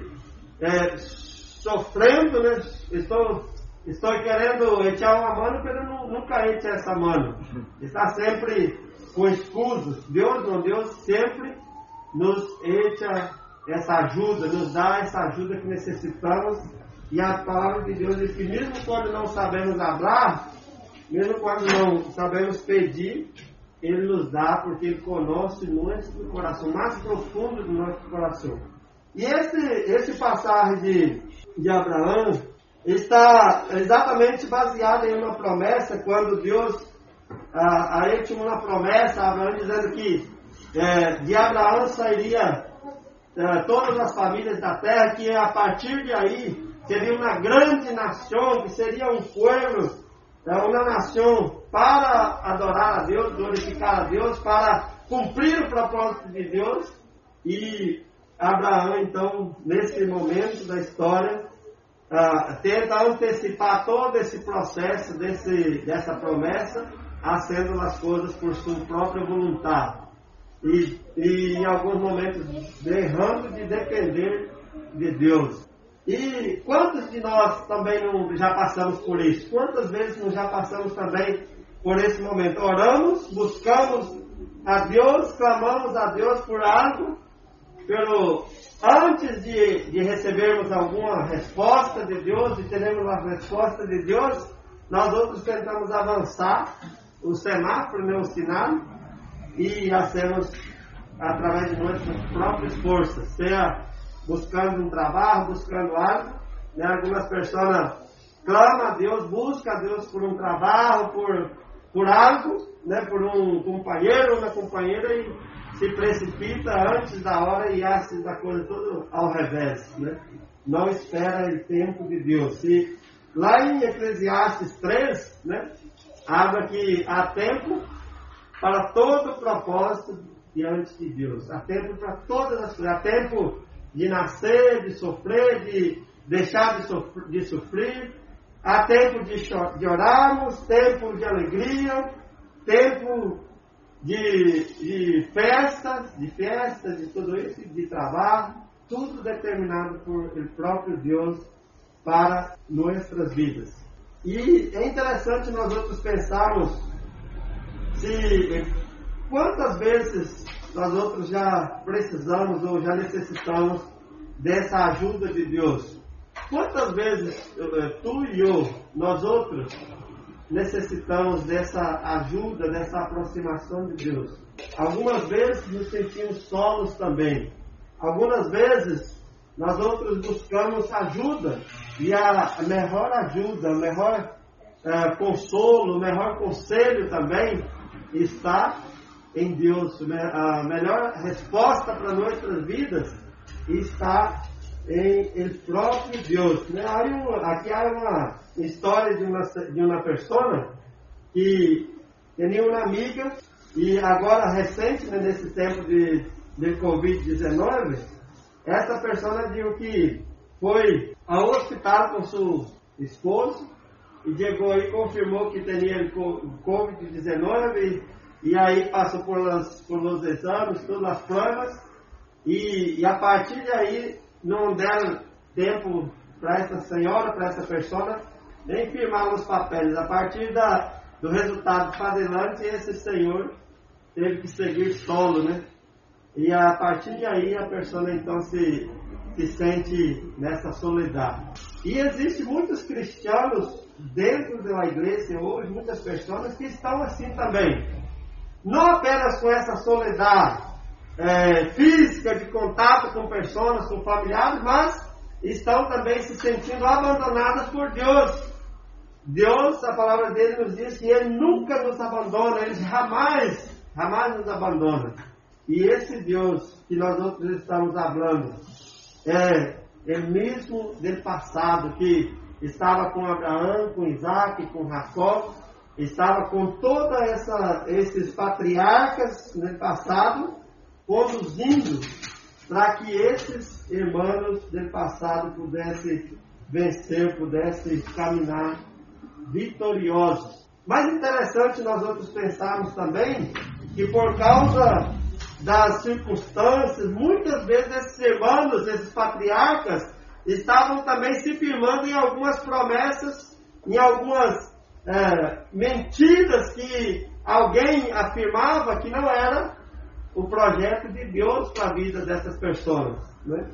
é, sofrendo, né? estou, estou querendo echar uma mano, mas nunca echa essa mano. Está sempre com escudos. Deus, não, Deus sempre nos echa essa ajuda, nos dá essa ajuda que necessitamos. E a palavra de Deus diz que mesmo quando não sabemos falar, mesmo quando não sabemos pedir, Ele nos dá, porque Ele conosce nosso coração, mais profundo do nosso coração. E esse, esse passagem de, de Abraão está exatamente baseado em uma promessa, quando Deus, a, a ele tinha uma promessa, Abraão dizendo que é, de Abraão sairia é, todas as famílias da terra, que a partir de aí seria uma grande nação, que seria um povo, é, uma nação para adorar a Deus, glorificar a Deus, para cumprir o propósito de Deus. E Abraão, então, nesse momento da história, uh, tenta antecipar todo esse processo, desse, dessa promessa, fazendo as coisas por sua própria vontade e, e em alguns momentos deixando de depender de Deus. E quantos de nós também não, já passamos por isso? Quantas vezes não já passamos também por esse momento? Oramos, buscamos a Deus, clamamos a Deus por algo, pelo, antes de, de recebermos alguma resposta de Deus, de termos a resposta de Deus, nós outros tentamos avançar o semáforo, né, o sinal, e hacemos através de nossas próprias forças, seja buscando um trabalho, buscando algo. Né? Algumas pessoas clamam a Deus, buscam a Deus por um trabalho, por, por algo, né? por um companheiro ou uma companheira e se precipita antes da hora e acha da coisa toda ao revés. Né? Não espera o tempo de Deus. E lá em Eclesiastes 3, né? habla que há tempo para todo propósito diante de Deus. Há tempo para todas as coisas. Há tempo de nascer, de sofrer, de deixar de, sofrer. De sofrer. Há tempo de, de orarmos, tempo de alegria, tempo de, de festas, de festas, de tudo isso, de trabalho, tudo determinado por o próprio Deus para nossas vidas. E é interessante nós outros pensarmos se quantas vezes nós outros já precisamos ou já necessitamos dessa ajuda de Deus. Quantas vezes eh, tu e eu, nós outros, necessitamos dessa ajuda, dessa aproximação de Deus? Algumas vezes nos sentimos solos também. Algumas vezes nós outros buscamos ajuda e a melhor ajuda, o melhor é, consolo, o melhor conselho também está em Deus. A melhor resposta para nossas vidas está em Ele próprio Deus. Né? Aqui há uma história de uma, de uma pessoa que tinha uma amiga e agora recente, né, nesse tempo de, de Covid-19, essa pessoa disse que foi ao hospital com seu esposo e chegou e confirmou que tinha Covid-19 e aí passou por, os, por os exames, todas as provas e, e a partir daí não deram tempo para essa senhora, para essa pessoa nem firmar os papéis. A partir da, do resultado para adelante, esse senhor teve que seguir solo, né? E a partir de aí a pessoa então se, se sente nessa solidão. E existem muitos cristianos dentro da igreja hoje, muitas pessoas que estão assim também. Não apenas com essa soledade é, física de contato com pessoas, com familiares, mas estão também se sentindo abandonadas por Deus. Deus, a palavra dele nos diz que Ele nunca nos abandona, Ele jamais, jamais nos abandona. E esse Deus que nós outros estamos falando, é, o mesmo do passado, que estava com Abraão, com Isaac, com Jacó, estava com todos esses patriarcas no passado, conduzindo para que esses irmãos do passado pudessem vencer, pudessem caminhar vitoriosos. Mais interessante nós outros pensarmos também que por causa das circunstâncias, muitas vezes esses irmãos, esses patriarcas, estavam também se firmando em algumas promessas, em algumas é, mentiras que alguém afirmava que não era o projeto de Deus para a vida dessas pessoas. Né?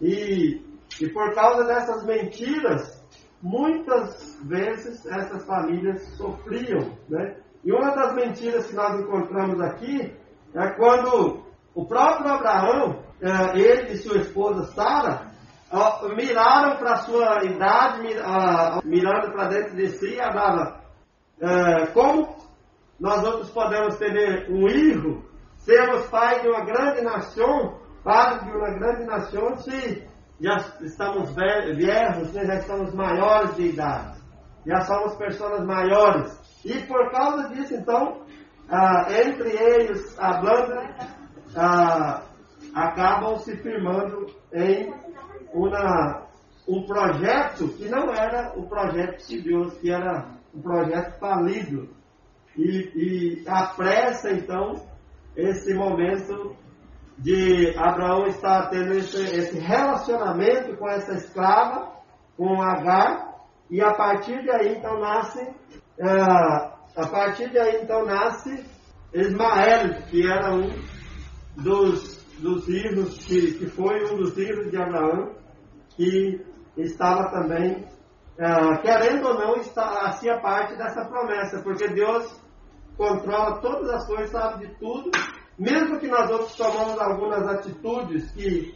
E, e por causa dessas mentiras, muitas vezes essas famílias sofriam. Né? E uma das mentiras que nós encontramos aqui é quando o próprio Abraão, é, ele e sua esposa Sara, miraram para sua idade, mirando para dentro de si, e é, como nós outros podemos ter um filho, sermos pai de uma grande nação, pai de uma grande nação, se já estamos velhos, né, já estamos maiores de idade, já somos pessoas maiores. E por causa disso, então, ah, entre eles, a banda, ah, acabam se firmando em uma, um projeto que não era o projeto de Deus, que era um projeto falido. E, e apressa, então, esse momento de Abraão estar tendo esse, esse relacionamento com essa escrava, com Agar, e a partir de aí, então, nasce. Uh, a partir de aí, então, nasce Ismael, que era um dos, dos filhos, que, que foi um dos filhos de Abraão, que estava também, uh, querendo ou não, fazia parte dessa promessa, porque Deus controla todas as coisas, sabe de tudo, mesmo que nós outros tomamos algumas atitudes que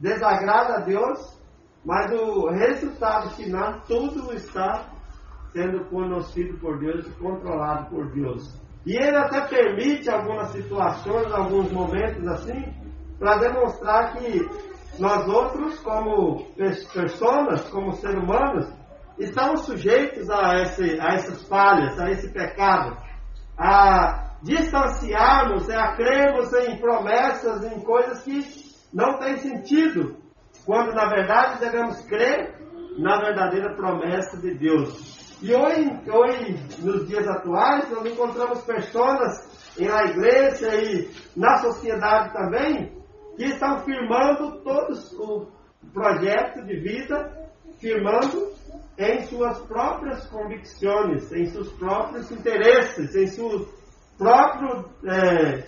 desagradam a Deus, mas o resultado final, tudo está sendo conhecido por Deus e controlado por Deus. E ele até permite algumas situações, alguns momentos assim, para demonstrar que nós outros, como pessoas, como seres humanos, estamos sujeitos a, esse, a essas falhas, a esse pecado, a distanciarmos, a crermos em promessas, em coisas que não têm sentido, quando na verdade devemos crer na verdadeira promessa de Deus. E hoje, hoje, nos dias atuais, nós encontramos pessoas na igreja e na sociedade também que estão firmando todos o projeto de vida, firmando em suas próprias convicções, em seus próprios interesses, em seu próprio é,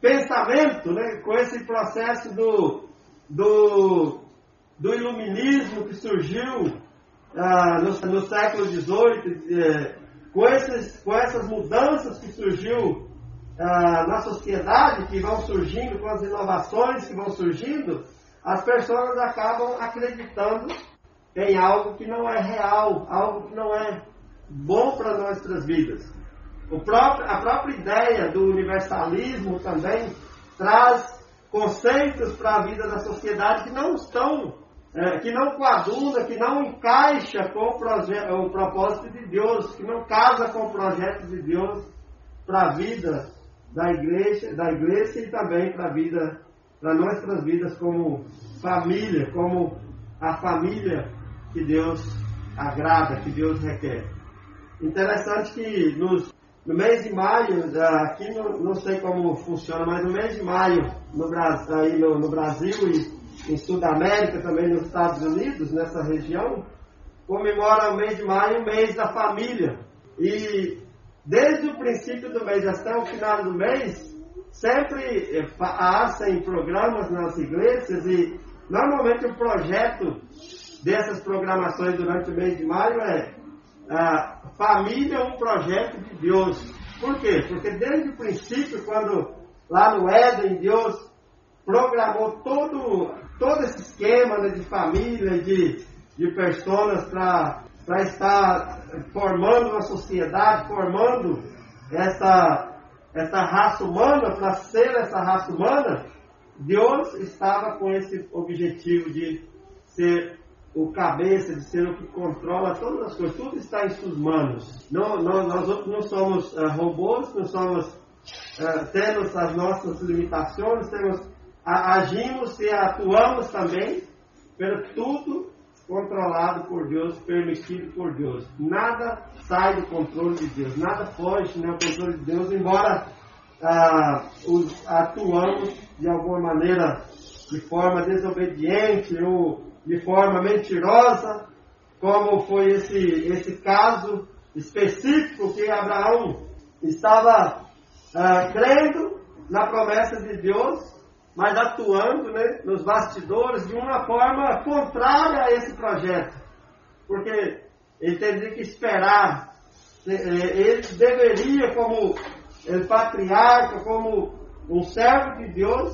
pensamento, né, com esse processo do, do, do iluminismo que surgiu ah, no, no, século XVIII, é, com, esses, com essas mudanças que surgiu ah, na sociedade, que vão surgindo, com as inovações que vão surgindo, as pessoas acabam acreditando em algo que não é real, algo que não é bom para nossas vidas. Próprio, a própria ideia do universalismo também traz conceitos para a vida da sociedade que não estão é, que não coaduna, que não encaixa com o, o, propósito de Deus, que não casa com o projeto de Deus para a vida da igreja, da igreja e também para a vida, para nossas vidas como família, como a família que Deus agrada, que Deus requer. Interessante que nos, no mês de maio, aqui não, sei como funciona, mas no mês de maio no, aí no, no Brasil e em Sudamérica, também nos Estados Unidos, nessa região, comemora o mês de maio, o mês da família. E desde o princípio do mês até o final do mês, sempre eh, hacem programas nas igrejas e normalmente o projeto dessas programações durante o mês de maio é família um projeto de Deus. Por quê? Porque desde o princípio, quando lá no Éden Deus programou todo todo esse esquema né, de família, de, de pessoas para estar formando uma sociedade, formando essa, essa raça humana, para ser essa raça humana, Deus estava com esse objetivo de ser o cabeça, de ser o que controla todas as coisas. Tudo está em suas mãos. Não, nós, nós outros não somos uh, robôs, não somos, uh, temos as nossas limitações, temos, agimos e atuamos também, pero tudo controlado por Deus, permitido por Deus. Nada sai do controle de Deus, nada foge do controle de Deus, embora ah, os, atuamos de alguma maneira de forma desobediente ou de forma mentirosa, como foi esse, esse caso específico que Abraão estava ah, crendo na promessa de Deus, mas atuando né, nos bastidores de uma forma contrária a esse projeto. Porque ele teria que esperar, eh, ele deveria, como patriarca, como um servo de Deus,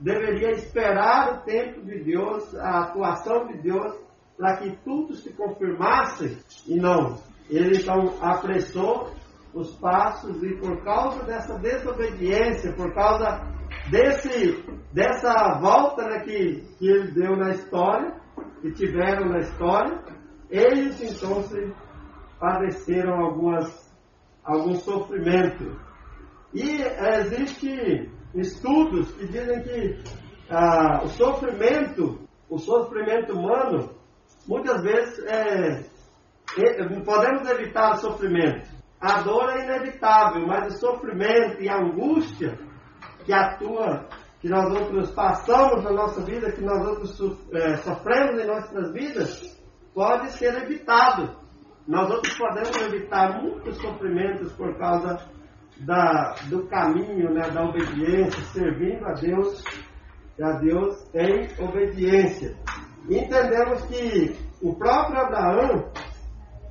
deveria esperar o tempo de Deus, a atuação de Deus, para que tudo se confirmasse e não. Ele então apressou os passos e por causa dessa desobediência, por causa desse, dessa volta né, que, que ele deu na história, que tiveram na história, eles então se padeceram algumas, algum sofrimento. E existe estudos que dizem que ah, o sofrimento, o sofrimento humano, muitas vezes é, é, podemos evitar o sofrimento. A dor é inevitável, mas o sofrimento e a angústia que atua, que nós outros passamos na nossa vida, que nós outros é, sofremos em nossas vidas, pode ser evitado. Nós outros podemos evitar muitos sofrimentos por causa da, do caminho, né, da obediência, servindo a Deus, a Deus em obediência. Entendemos que o próprio Abraão,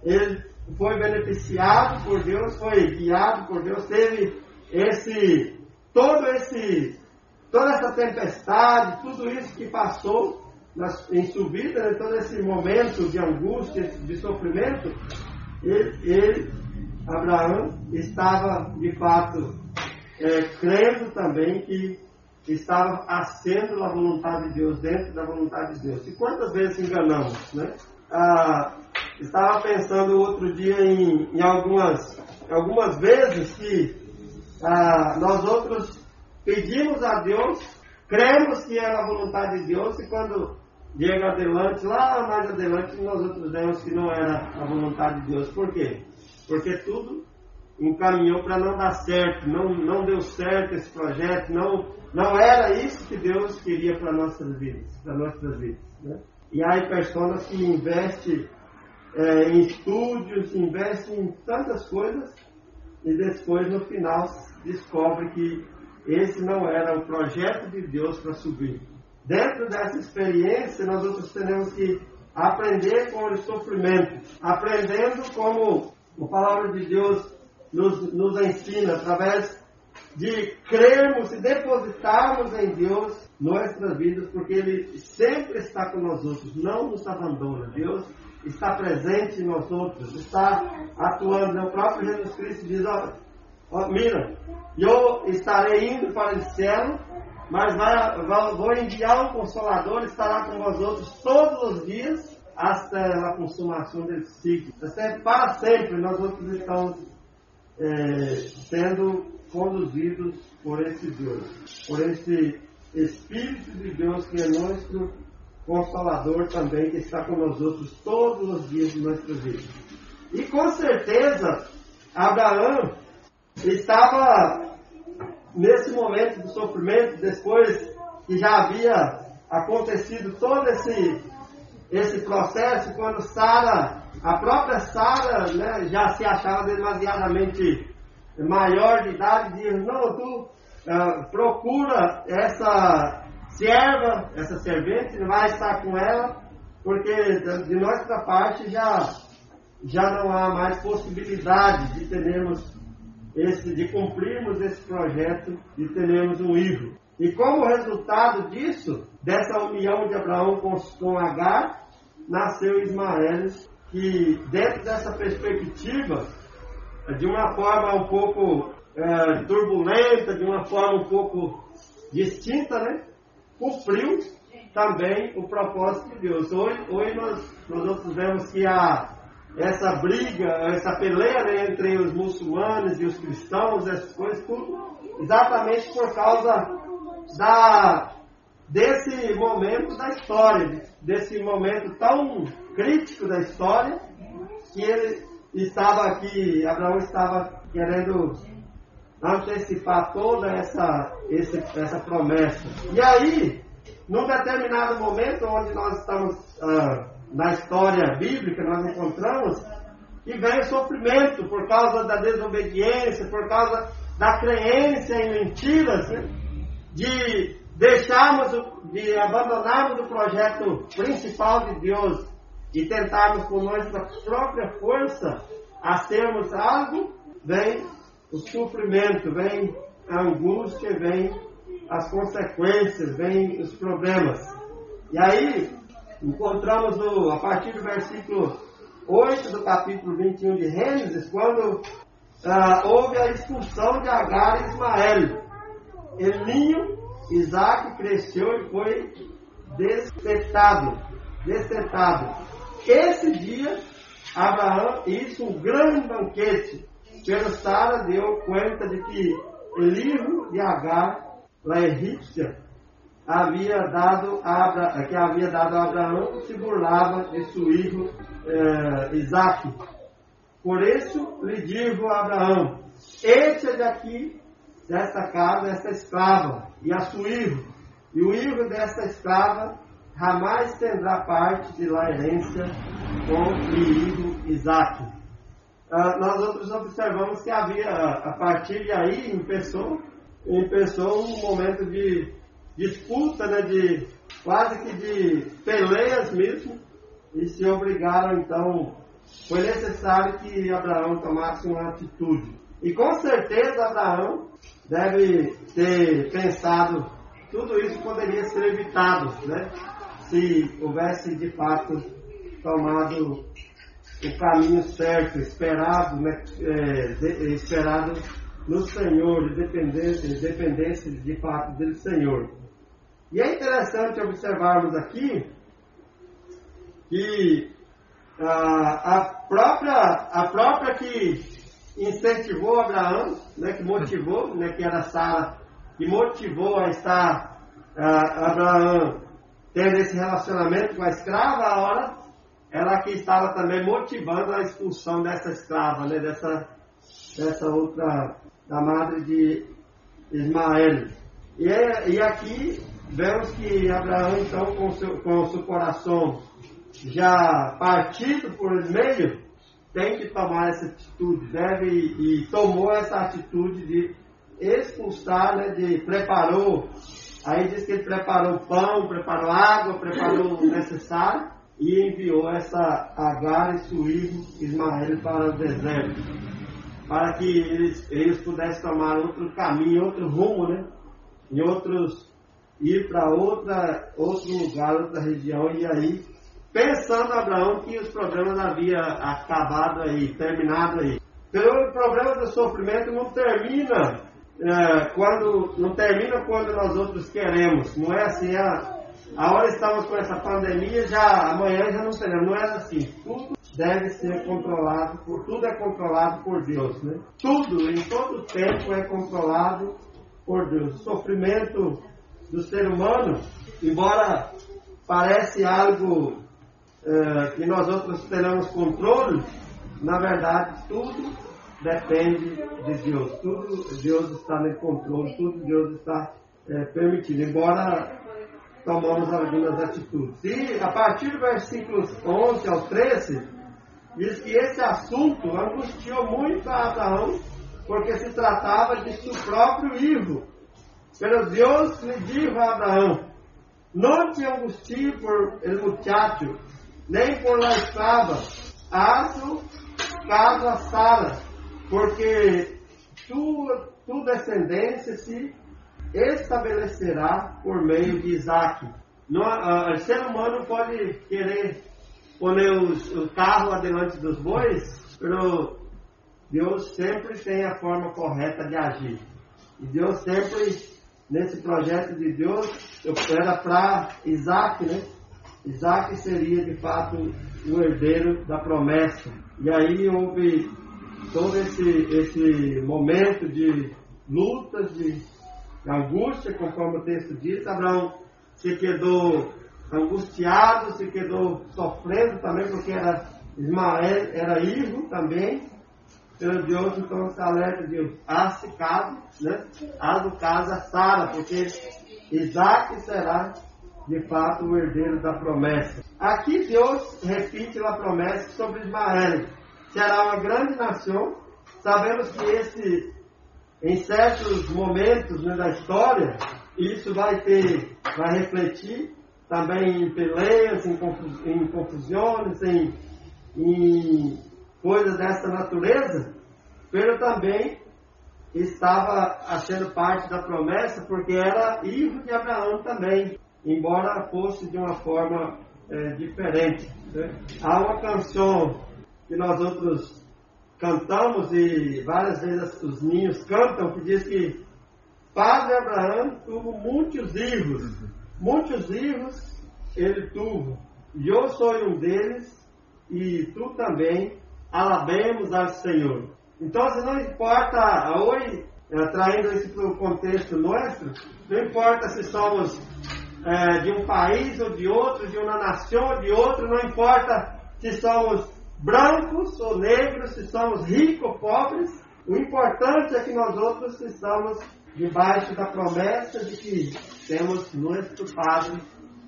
ele foi beneficiado por Deus, foi guiado por Deus, teve esse, todo esse, toda essa tempestade, tudo isso que passou nas, em sua vida, né, todo esse momento de angústia, de sofrimento, ele, ele Abraão estava, de fato, é, crendo também que estava sendo a vontade de Deus, dentro da vontade de Deus. E quantas vezes enganamos, né? Ah, estava pensando outro dia em, em algumas, algumas vezes que ah, nós outros pedimos a Deus, cremos que era a vontade de Deus, e quando chega adelante, lá mais adelante, nós outros vemos que não era a vontade de Deus. Por quê? porque tudo encaminhou para não dar certo, não, não deu certo esse projeto, não, não era isso que Deus queria para nossas vidas, para nossas vidas. Né? E há pessoas que investem é, em estúdios, investem em tantas coisas e depois no final descobre que esse não era o projeto de Deus para subir. Dentro dessa experiência, nós outros temos que aprender com o sofrimento, aprendendo como a palavra de Deus nos, nos ensina através de crermos e depositarmos em Deus nossas vidas, porque Ele sempre está com nós outros, não nos abandona. Deus está presente em nós outros, está atuando. O próprio Jesus Cristo diz: ó, mira, eu estarei indo para o céu, mas vai, vai, vou enviar um consolador, estará com vós outros todos os dias hasta a consumação desse ciclo. Para sempre nós outros estamos é, sendo conduzidos por esse Deus, por esse Espírito de Deus que é nosso Consolador também, que está com nós outros todos os dias de nossa vida. E com certeza, Abraão estava nesse momento do sofrimento, depois que já havia acontecido todo esse esse processo quando Sara, a própria Sara, né, já se achava demasiadamente maior de idade, diz, não, tu uh, procura essa serva, essa servente, vai estar com ela, porque de nossa parte já, já não há mais possibilidade de termos esse, de cumprirmos esse projeto, de termos um hijo. E como resultado disso, dessa união de Abraão com, com Agar, nasceu Ismael, que dentro dessa perspectiva, de uma forma um pouco é, turbulenta, de uma forma um pouco distinta, né? cumpriu também o propósito de Deus. Hoje, hoje nós, nós vemos que a, essa briga, essa peleia né, entre os muçulmanos e os cristãos, essas coisas, tudo exatamente por causa da, desse momento da história, desse momento tão crítico da história, que ele estava aqui, Abraão estava querendo antecipar toda essa, essa promessa. E aí, num determinado momento onde nós estamos ah, na história bíblica, nós encontramos que vem o sofrimento por causa da desobediência, por causa da crença em mentiras, né? de deixarmos, de abandonarmos o projeto principal de Deus e tentarmos por nossa própria força a sermos algo, vem o sofrimento, vem a angústia, vem as consequências, vem os problemas. E aí, encontramos a partir do versículo 8 do capítulo 21 de Gênesis, quando ah, houve a expulsão de Agar e Ismael. Elinho, Isaac cresceu e foi destetado. Destetado. Esse dia, Abraão hizo um grande banquete, pero Sara deu conta de que o livro de Agar, a egípcia, havia dado a, que havia dado a Abraão se burlava de seu filho eh, Isaac. Por isso lhe digo a Abraão: Este é daqui, desta casa, esta escrava, e a seu filho, e o filho desta escrava jamais terá parte de la herência com o filho Isaac. Uh, nós outros observamos que havia, a partir de aí, empezou, empezou um momento de disputa, né, de quase que de peleias mesmo, e se obrigaram então, foi necessário que Abraão tomasse uma atitude. E com certeza Abraão deve ter pensado, tudo isso poderia ser evitado, né? Se houvesse de fato tomado o caminho certo, esperado, né, é, de, esperado no Senhor, dependência, dependência de fato do Senhor. E é interessante observarmos aqui que a, a própria, a própria que incentivou Abraão, né, que motivou, né, que era Sara, que motivou a estar a, Abraão tendo esse relacionamento com a escrava, a hora ela que estava também motivando a expulsão dessa escrava, né, dessa, dessa outra, da madre de Ismael. E, e aqui vemos que Abraão, então, com, seu, com o seu coração já partido por meio, tem que tomar essa atitude, deve e tomou essa atitude de expulsar, né, de preparou, aí diz que ele preparou pão, preparou água, preparou o necessário e enviou essa Agar e seu Ismael para o deserto, para que eles, eles pudessem tomar outro caminho, outro rumo, né? Em outros, ir para outra, outro lugar, outra região, e aí, pensando Abraão que os problemas haviam acabado aí, terminado aí. Pelo problema do sofrimento não termina é, quando não termina quando nós outros queremos. Não é assim, a, a hora estamos com essa pandemia, já amanhã já não teremos. Não é assim. Tudo deve ser controlado, por, tudo é controlado por Deus. Né? Tudo, em todo tempo, é controlado por Deus. O sofrimento do ser humano, embora parece algo é, que nós outros teremos controle, na verdade tudo depende de Deus. Tudo Deus está no controle, tudo Deus está é, permitindo, embora tomamos algumas atitudes. E a partir do versículo 11 ao 13, diz que esse assunto angustiou muito a Abraão, porque se tratava de seu próprio filho. Pero Deus lhe disse a Abraão: Não te angustie por el muchacho, nem por la escrava, haz caso a Sara porque tua, tua descendência se estabelecerá por meio de Isaac. O ser humano pode querer pôr os, o carro adiante dos bois, mas Deus sempre tem a forma correta de agir. E Deus sempre nesse projeto de Deus, era para Isaac, né? Isaac seria de fato o herdeiro da promessa. E aí houve todo esse, esse momento de lutas, de angústia, conforme o texto diz. Abraão se quedou angustiado, se quedou sofrendo também, porque era Ismael era hijo também. Deus, então se alerta Deus, há-se caso, né? Há do caso a Sara, porque Isaac será de fato o herdeiro da promessa. Aqui Deus repete a promessa sobre Ismael. Será uma grande nação. Sabemos que esse, em certos momentos né, da história, isso vai ter, vai refletir também em peleias, em, confusões, em coisas dessa natureza, pero também estava achando parte da promessa, porque era filho de Abraão também, embora fosse de uma forma é, diferente. Né? Há uma canção que nós outros cantamos e várias vezes os ninhos cantam, que diz que Padre Abraão tuvo muitos filhos, muitos filhos ele tuvo, e eu sou um deles, e tu também, alabemos ao Senhor. Então, não importa, hoje, é, traindo isso para o contexto nosso, não importa se somos é, de um país ou de outro, de uma nação ou de outro, não importa se somos brancos ou negros, se somos ricos ou pobres, o importante é que nós outros estamos debaixo da promessa de que temos nosso Padre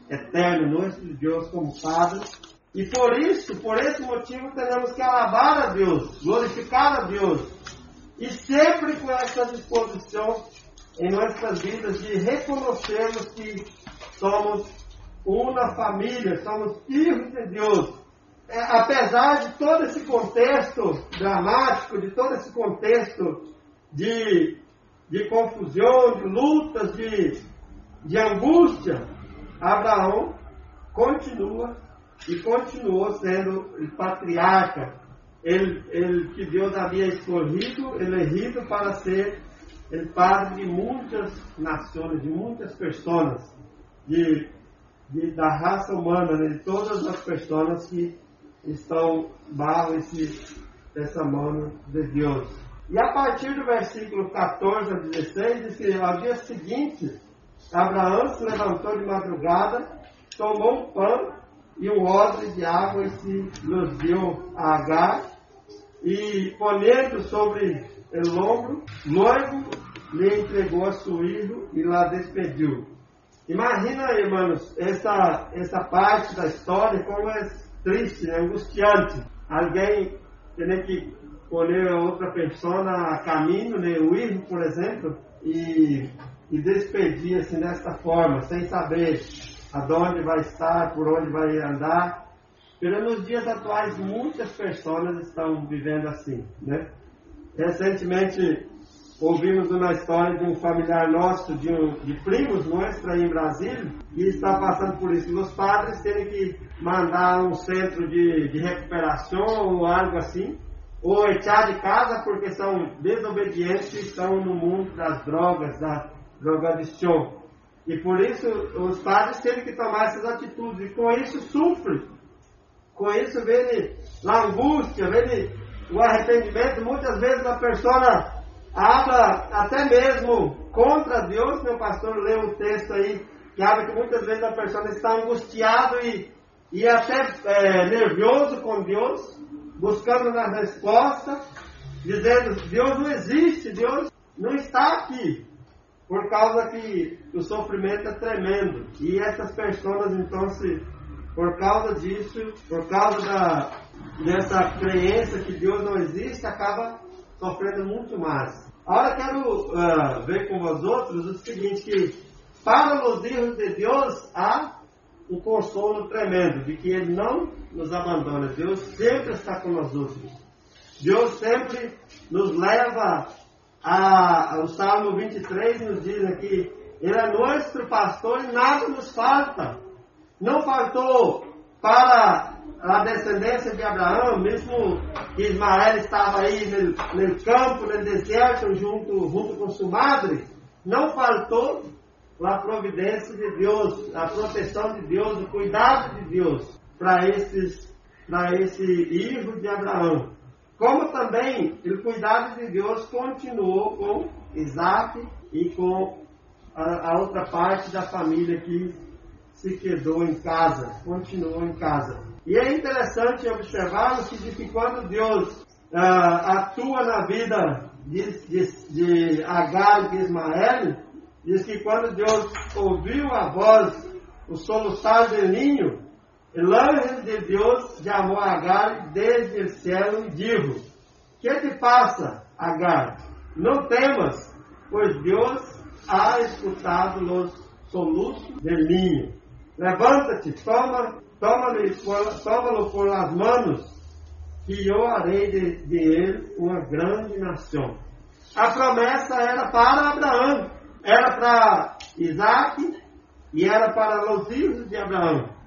eterno, nosso Deus como Padre. E por isso, por esse motivo, temos que alabar a Deus, glorificar a Deus. E sempre com essa disposição em nossas vidas de reconhecermos que somos uma família, somos filhos de Deus. É, apesar de todo esse contexto dramático, de todo esse contexto de, de confusão, de lutas, de, de angústia, Abraão continua e continuou sendo patriarca. Ele, ele, que Deus havia escolhido, elegido para ser el padre de muitas nações, de muitas pessoas, de, de, da raça humana, né, de todas as pessoas que estão bajo esse, mão de Deus. E a partir do versículo 14 a 16, diz que ao dia seguinte, Abraão se levantou de madrugada, tomou um pão e um odre de água se deu a Agar, e ponendo sobre o ombro, noivo lhe entregou a seu filho e lá despediu. Imagina, irmãos, essa, essa parte da história como é triste, é angustiante. Alguém tem que colher outra pessoa a caminho, né, o filho, por exemplo, e e despedir assim desta forma, sem saber aonde vai estar, por onde vai andar. Porque nos dias atuais muitas pessoas estão vivendo assim, né? Recentemente ouvimos uma história de um familiar nosso, de, um, de primos nossos aí em Brasília, que está passando por isso. Os padres têm que mandar um centro de, de recuperação ou algo assim, ou echar de casa porque são desobedientes e estão no mundo das drogas, da, drogadicção. E por isso os padres têm que tomar essas atitudes. E com isso sofre. Com isso vem a angústia, vem o arrependimento. Muitas vezes a pessoa habla até mesmo contra Deus. Meu pastor leu um texto aí que habla que muitas vezes a pessoa está angustiado e, e até é, nervoso com Deus, buscando uma resposta, dizendo: Deus não existe, Deus não está aqui por causa que o sofrimento é tremendo. E essas pessoas, então, se, por causa disso, por causa da, dessa crença que Deus não existe, acaba sofrendo muito mais. Agora quero uh, ver com vós outros o seguinte, que para os filhos de Deus há um consolo tremendo, de que Ele não nos abandona. Deus sempre está com nós outros. Deus sempre nos leva a, o Salmo 23 nos diz aqui: Ele é nosso pastor e nada nos falta. Não faltou para a descendência de Abraão, mesmo que Ismael estava aí no, no campo, no deserto, junto, junto com sua madre, não faltou a providência de Deus, a proteção de Deus, o cuidado de Deus para para esse filho de Abraão. Como também o cuidado de Deus continuou com Isaac e com a, a outra parte da família que se quedou em casa, continuou em casa. E é interessante observarmos que, de que quando Deus ah, atua na vida de, de, de Agar e de Ismael, diz que quando Deus ouviu a voz, o soluçar do ninho, o anjo de Deus chamou Agar desde o céu e disse: Que te passa, Agar? Não temas, pois Deus ha escutado os soluços do ninho. Levanta-te, toma, toma-lo toma por las manos, que eu harei de, de ele uma grande nação. A promessa era para Abraão, era para Isaac e era para os filhos de Abraão.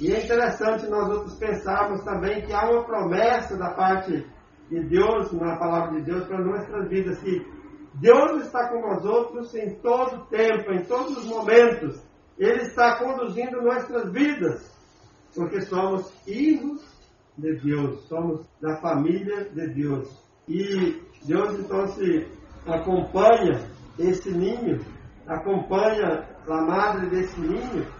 E é interessante nós outros pensarmos também que há uma promessa da parte de Deus, na palavra de Deus, para nossas vidas, que Deus está com nós outros em todo tempo, em todos os momentos. Ele está conduzindo nossas vidas, porque somos filhos de Deus, somos da família de Deus. E Deus então se acompanha esse ninho, acompanha a madre desse ninho,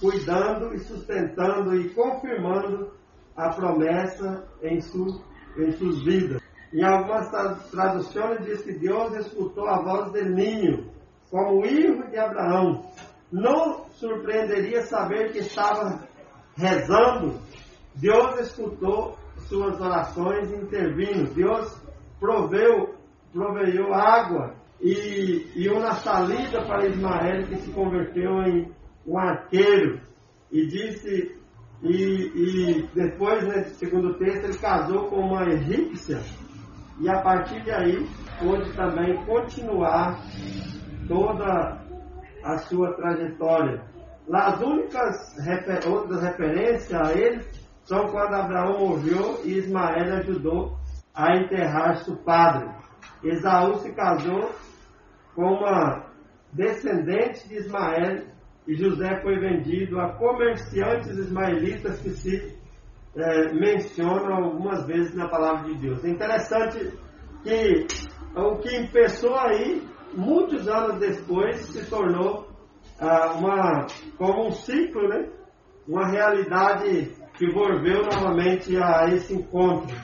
cuidando e sustentando e confirmando a promessa em, su, em suas vidas. Em algumas traduções diz que Deus escutou a voz do ninho, como o filho de Abraão. Não surpreenderia saber que estava rezando. Deus escutou suas orações intervindo. Deus proveu, proveiu água e, e uma salida para Ismael que se converteu em um arqueiro e disse e, e depois nesse segundo texto ele casou com uma egípcia e a partir de aí pôde também continuar toda a sua trajetória. As únicas refer outras referências a ele são quando Abraão morreu e Ismael ajudou a enterrar seu padre. Esaú se casou com uma descendente de Ismael e José foi vendido a comerciantes ismaelitas que se é, mencionam algumas vezes na palavra de Deus. É interessante que o que começou aí, muitos anos depois, se tornou ah, uma, como um ciclo, né? uma realidade que volveu novamente a esse encontro.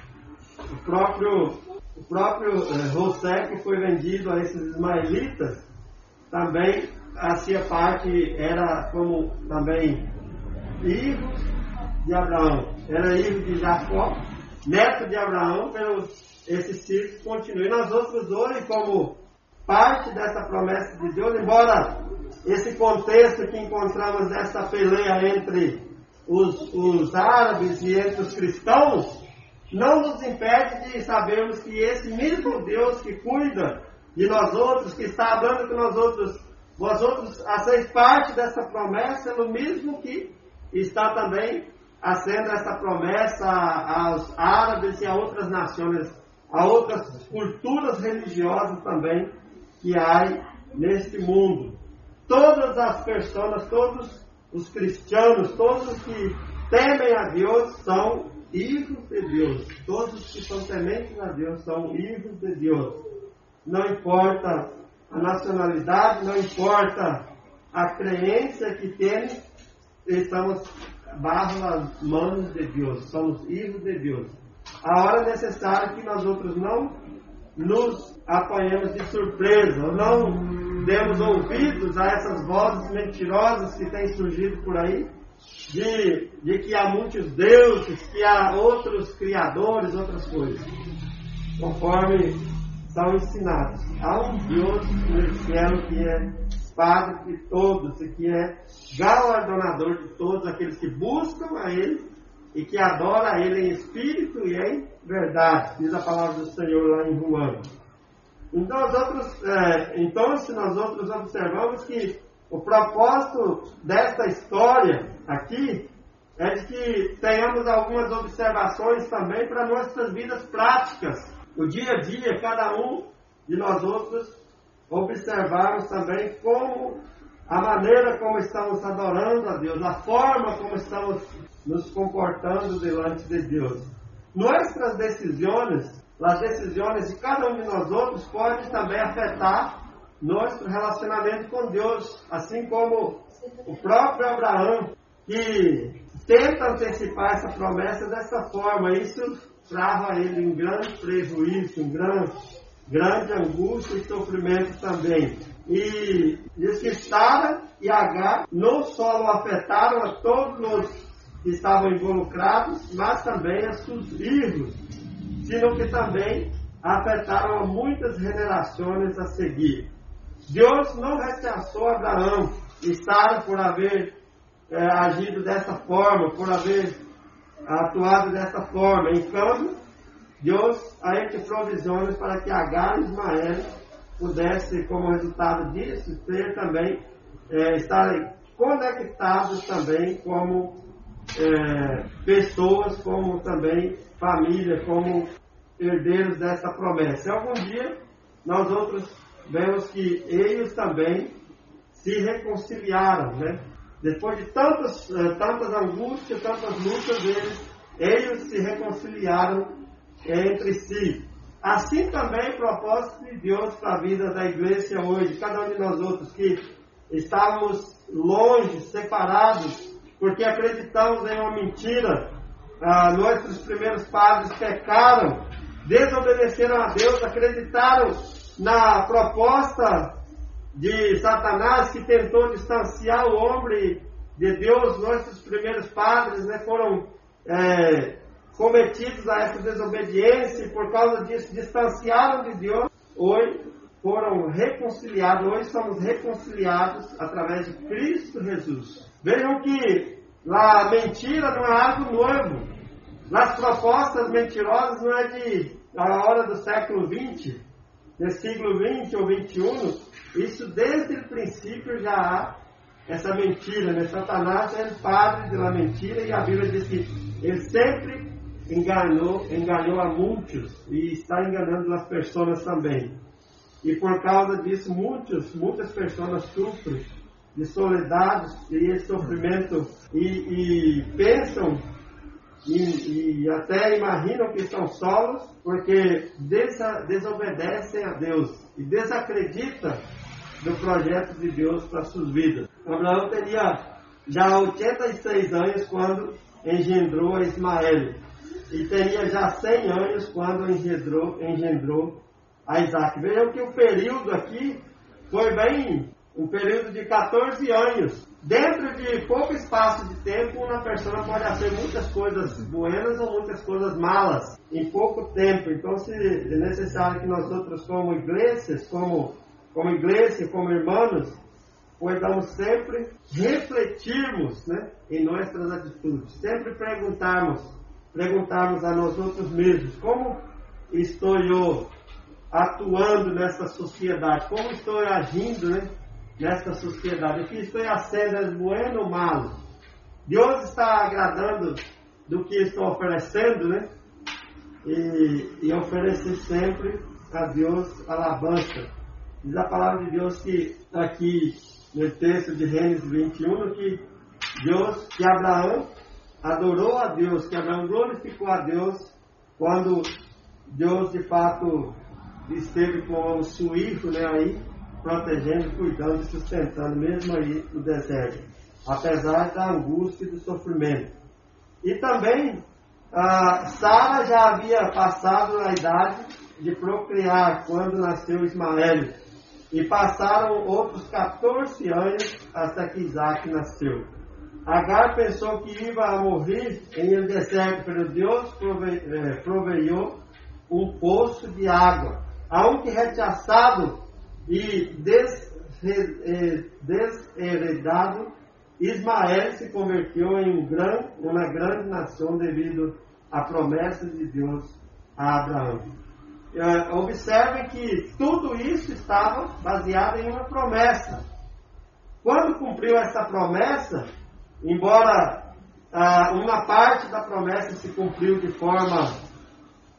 O próprio, o próprio eh, José, que foi vendido a esses ismaelitas, também fazia parte, era como também filho de Abraão, era filho de Jacó, neto de Abraão, pelo esse ciclo continua. E nós outros hoje, como parte dessa promessa de Deus, embora esse contexto que encontramos dessa peleia entre os, os árabes e entre os cristãos, não nos impede de sabermos que esse mesmo Deus que cuida de nós outros, que está dando que nós outros, vós outros fazeis parte dessa promessa, é o mesmo que está também fazendo essa promessa aos árabes e a outras nações, a outras culturas religiosas também que há neste mundo. Todas as pessoas, todos os cristianos, todos os que temem a Deus são filhos de Deus. Todos os que são tementes a Deus são filhos de Deus. Não importa a nacionalidade, não importa a crença que temos, estamos bajo as mãos de Deus, somos filhos de Deus. A hora necessária que nós outros não nos apanhamos de surpresa, não demos ouvidos a essas vozes mentirosas que têm surgido por aí, de, de que há muitos deuses, que há outros criadores, outras coisas. Conforme são ensinados. Há um Deus no céu que é Padre de todos e que é galardonador de todos aqueles que buscam a Ele e que adoram a Ele em espírito e em verdade, diz a palavra do Senhor lá em Juan. Então, é, então, se nós outros observamos que o propósito desta história aqui é de que tenhamos algumas observações também para nossas vidas práticas. O dia a dia, cada um de nós outros observarmos também como a maneira como estamos adorando a Deus, a forma como estamos nos comportando diante de Deus. Nossas decisões, as decisões de cada um de nós outros, podem também afetar nosso relacionamento com Deus, assim como o próprio Abraão, que tenta antecipar essa promessa dessa forma. Isso trava ele um grande prejuízo, um grande, grande angústia e sofrimento também. E diz que Sara e Agar não só o afetaram a todos os que estavam involucrados, mas também a seus filhos, sino que também afetaram a muitas gerações a seguir. Deus não rechaçou Abraão e Sara por haver é, agido dessa forma, por haver atuado dessa forma. Então, Deus aí que provisões para que Agar e Ismael pudessem, como resultado disso, ter também, é, estarem conectados também como é, pessoas, como também família, como herdeiros dessa promessa. E algum dia nós outros vemos que eles também se reconciliaram, né? Depois de tantas, eh, tantas angústias, tantas lutas, eles, eles se reconciliaram entre si. Assim também o propósito de Deus para a vida da igreja hoje, cada um de nós outros que estávamos longe, separados, porque acreditamos em uma mentira. Ah, nossos primeiros padres pecaram, desobedeceram a Deus, acreditaram na proposta de Satanás que tentou distanciar o homem de Deus, nossos primeiros padres né, foram é, cometidos a essa desobediência e por causa disso distanciaram de Deus. Hoje foram reconciliados, hoje somos reconciliados através de Cristo Jesus. Vejam que a mentira não é algo novo. Nas propostas mentirosas não é de a hora do século XX, século XX ou XXI, isso desde o princípio já há essa mentira, né? Satanás é o padre da mentira e a Bíblia diz que ele sempre enganou, enganou a muitos e está enganando as pessoas também. E por causa disso, muitos, muitas pessoas sofrem de soledade e sofrimento e, e pensam e, e, até imaginam que são solos porque desa, desobedecem a Deus e desacreditam do projeto de Deus para suas vidas. Abraão teria já 86 anos quando engendrou a Ismael e teria já 100 anos quando engendrou, engendrou a Isaac. Vejam que o período aqui foi bem um período de 14 anos. Dentro de pouco espaço de tempo, uma pessoa pode fazer muitas coisas boas ou muitas coisas malas em pouco tempo. Então, se é necessário que nós outros, como igrejas, como como igreja, como irmãos, podemos sempre refletirmos né, em nossas atitudes, sempre perguntarmos, perguntarmos a nós outros mesmos, como estou eu atuando nessa sociedade, como estou agindo né, nessa sociedade, o que estou fazendo é bueno ou malo? Deus está agradando do que estou oferecendo, né? E, e oferecer sempre a Deus alabança Diz a palavra de Deus que aqui no texto de Gênesis 21 que Deus, que Abraão adorou a Deus, que Abraão glorificou a Deus quando Deus de fato esteve com o suíço né, aí, protegendo, cuidando e sustentando, mesmo aí no deserto, apesar da angústia e do sofrimento. E também, ah, Sara já havia passado a idade de procriar quando nasceu Ismael. E passaram outros 14 anos até que Isaac nasceu. Agar pensou que ia morrer em um deserto, mas Deus eh, proveiu um poço de água. Aunque rechaçado e desheredado, Ismael se converteu em um uma grande nação devido à promessa de Deus a Abraão. É, observe que tudo isso estava baseado em uma promessa. Quando cumpriu essa promessa, embora ah, uma parte da promessa se cumpriu de forma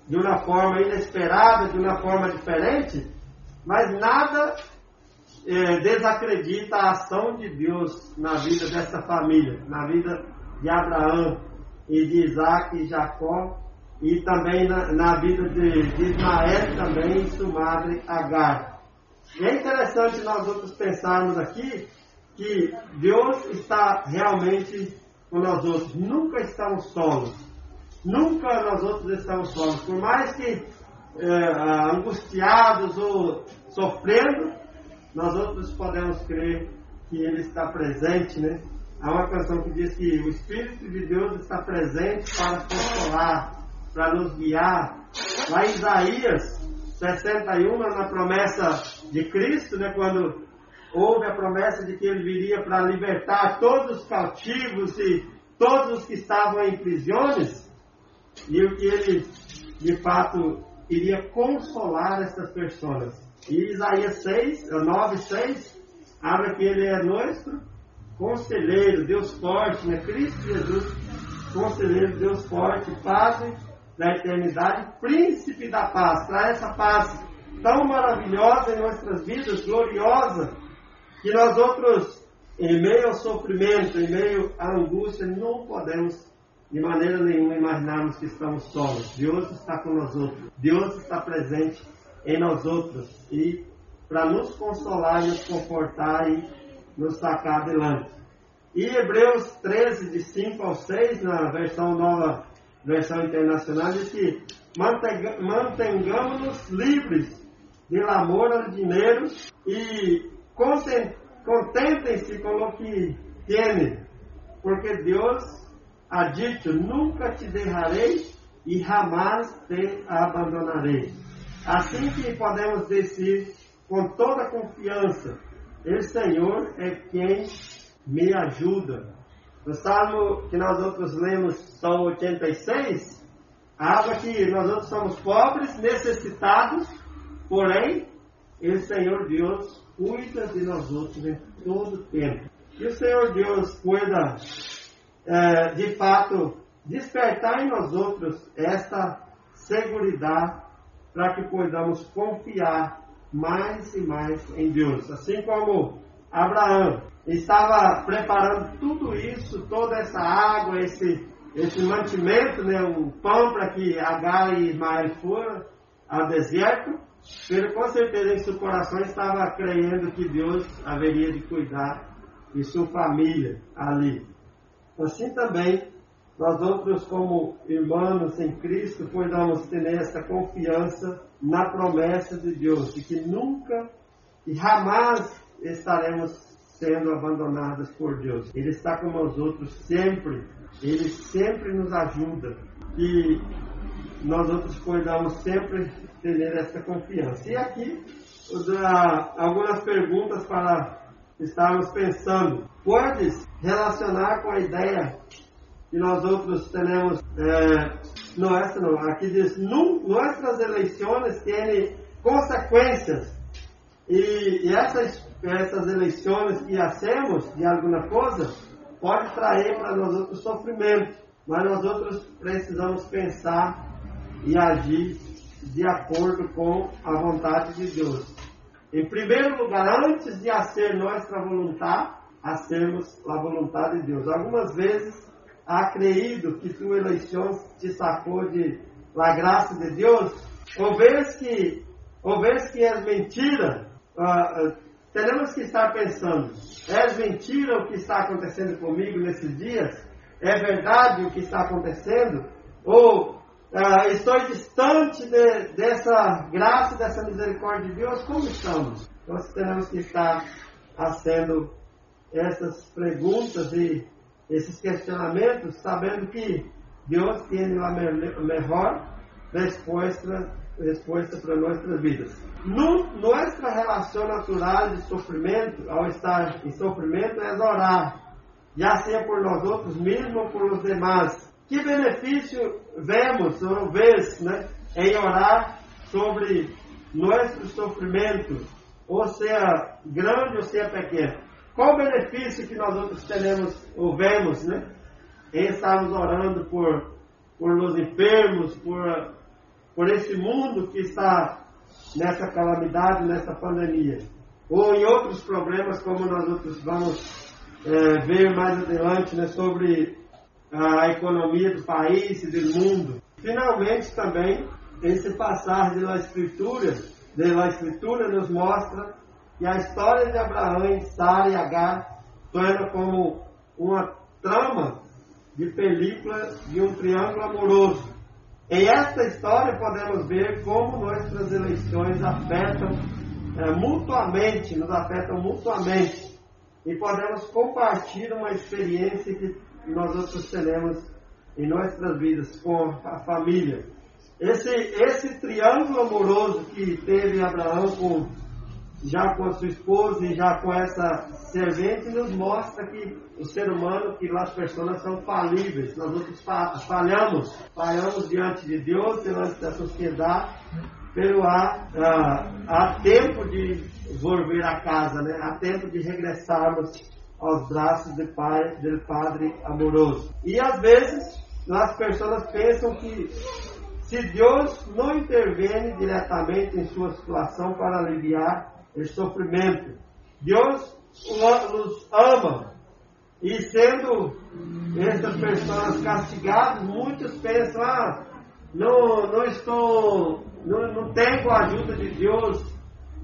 de uma forma inesperada, de uma forma diferente, mas nada eh, desacredita a ação de Deus na vida dessa família, na vida de Abraão e de Isaac e Jacó, e também na, na vida de, de Ismael também e sua madre Agar. E é interessante nós outros pensarmos aqui que Deus está realmente com nós outros. Nunca estamos solos. Nunca nós outros estamos solos. Por mais que é, angustiados ou sofrendo, nós outros podemos crer que Ele está presente, né? Há uma canção que diz que o Espírito de Deus está presente para consolar, para nos guiar. Lá em Isaías 61, na promessa de Cristo, né, quando houve a promessa de que ele viria para libertar todos os cautivos e todos os que estavam em prisões, e o que ele, de fato, iria consolar essas pessoas. E Isaías 6, 9, 6, habla que ele é nosso conselheiro, Deus forte, né? Cristo Jesus, conselheiro, Deus forte, Padre da eternidade, príncipe da paz. Para essa paz tão maravilhosa em nossas vidas, gloriosa, que nós outros, em meio ao sofrimento, em meio à angústia, não podemos de maneira nenhuma imaginarmos que estamos solos. Deus está com nós outros. Deus está presente em nós outros. E para nos consolar e nos confortar e nos sacar adelante. E Hebreus 13, de 5 ao 6, na versão nova, versão internacional, diz que mantengamos-nos livres de amor ao dinheiro e contentem-se com o que têm, porque Deus ha dito: nunca te derrarei e jamais te abandonarei. Assim que podemos dizer com toda confiança: o Senhor é quem me ajuda. No salmo que nós outros lemos, Salmo 86, habla que nós outros somos pobres, necessitados, porém, o Senhor Deus cuida de nós outros em todo o tempo. E o Senhor Deus cuida, é, de fato, despertar em nós outros esta segurança para que podamos confiar mais e mais em Deus. Assim como Abraão estava preparando tudo isso, toda essa água, esse, esse mantimento, né, o pão para que Agar e Ismael foram ao deserto, ele com certeza em seu coração estava crendo que Deus haveria de cuidar de sua família ali. Assim também, nós outros como irmãos em Cristo, podemos ter essa confiança na promessa de Deus, de que nunca e jamais estaremos sendo abandonados por Deus. Ele está com nós outros sempre, Ele sempre nos ajuda. E nós outros podemos sempre ter essa confiança. E aqui, algumas perguntas para estarmos pensando. Podes relacionar com a ideia que nós outros temos, é, não essa não, aqui diz, nossas eleições têm consequências e, e essas, essas eleições que hacemos de alguma coisa pode trazer para nós outros sofrimento, mas nós outros precisamos pensar e agir de acordo com a vontade de Deus. Em primeiro lugar, antes de hacer nossa vontade, hacemos a vontade de Deus. Algumas vezes há creído que tua eleição te sacou de la graça de Deus, ou vez que, ou que é mentira, uh, uh, teremos que estar pensando, é mentira o que está acontecendo comigo nesses dias? É verdade o que está acontecendo? Ou uh, estou distante de, dessa graça, dessa misericórdia de Deus? Como estamos? Nós teremos que estar fazendo essas perguntas e esses questionamentos, sabendo que Deus tem a melhor resposta, resposta para nossas vidas. No, nossa relação natural de sofrimento, ao estar em sofrimento, é orar, já seja por nós outros mesmo ou por os demais. Que benefício vemos ou vês né, em orar sobre nosso sofrimento, ou seja grande ou seja pequeno? Qual o benefício que nós outros temos ou vemos, né? Em estarmos orando por, por os enfermos, por, por esse mundo que está nessa calamidade, nessa pandemia. ou em outros problemas, como nós outros vamos é, ver mais adiante, né, sobre a economia do país e do mundo. Finalmente, também, esse passagem da Escritura, da Escritura nos mostra que a história de Abraão, Sara e Agar torna como uma trama de película de um triângulo amoroso. Em esta história podemos ver como nossas eleições afetam é, mutuamente, nos afetam mutuamente. E podemos compartilhar uma experiência que nós outros teremos em nossas vidas com a família. Esse, esse triângulo amoroso que teve Abraão com, já com a sua esposa e já com essa servente nos mostra que o ser humano, que as pessoas são falíveis, nós outros falhamos, falhamos diante de Deus, diante da sociedade, pero há, há, há tempo de volver a casa, né? há tempo de regressarmos aos braços do pai, do Padre amoroso. E às vezes as pessoas pensam que se Deus não intervém diretamente em sua situação para aliviar o sofrimento, Deus os ama. E sendo essas pessoas castigadas, muitos pensam, ah, não, não estou, não, não tenho a ajuda de Deus.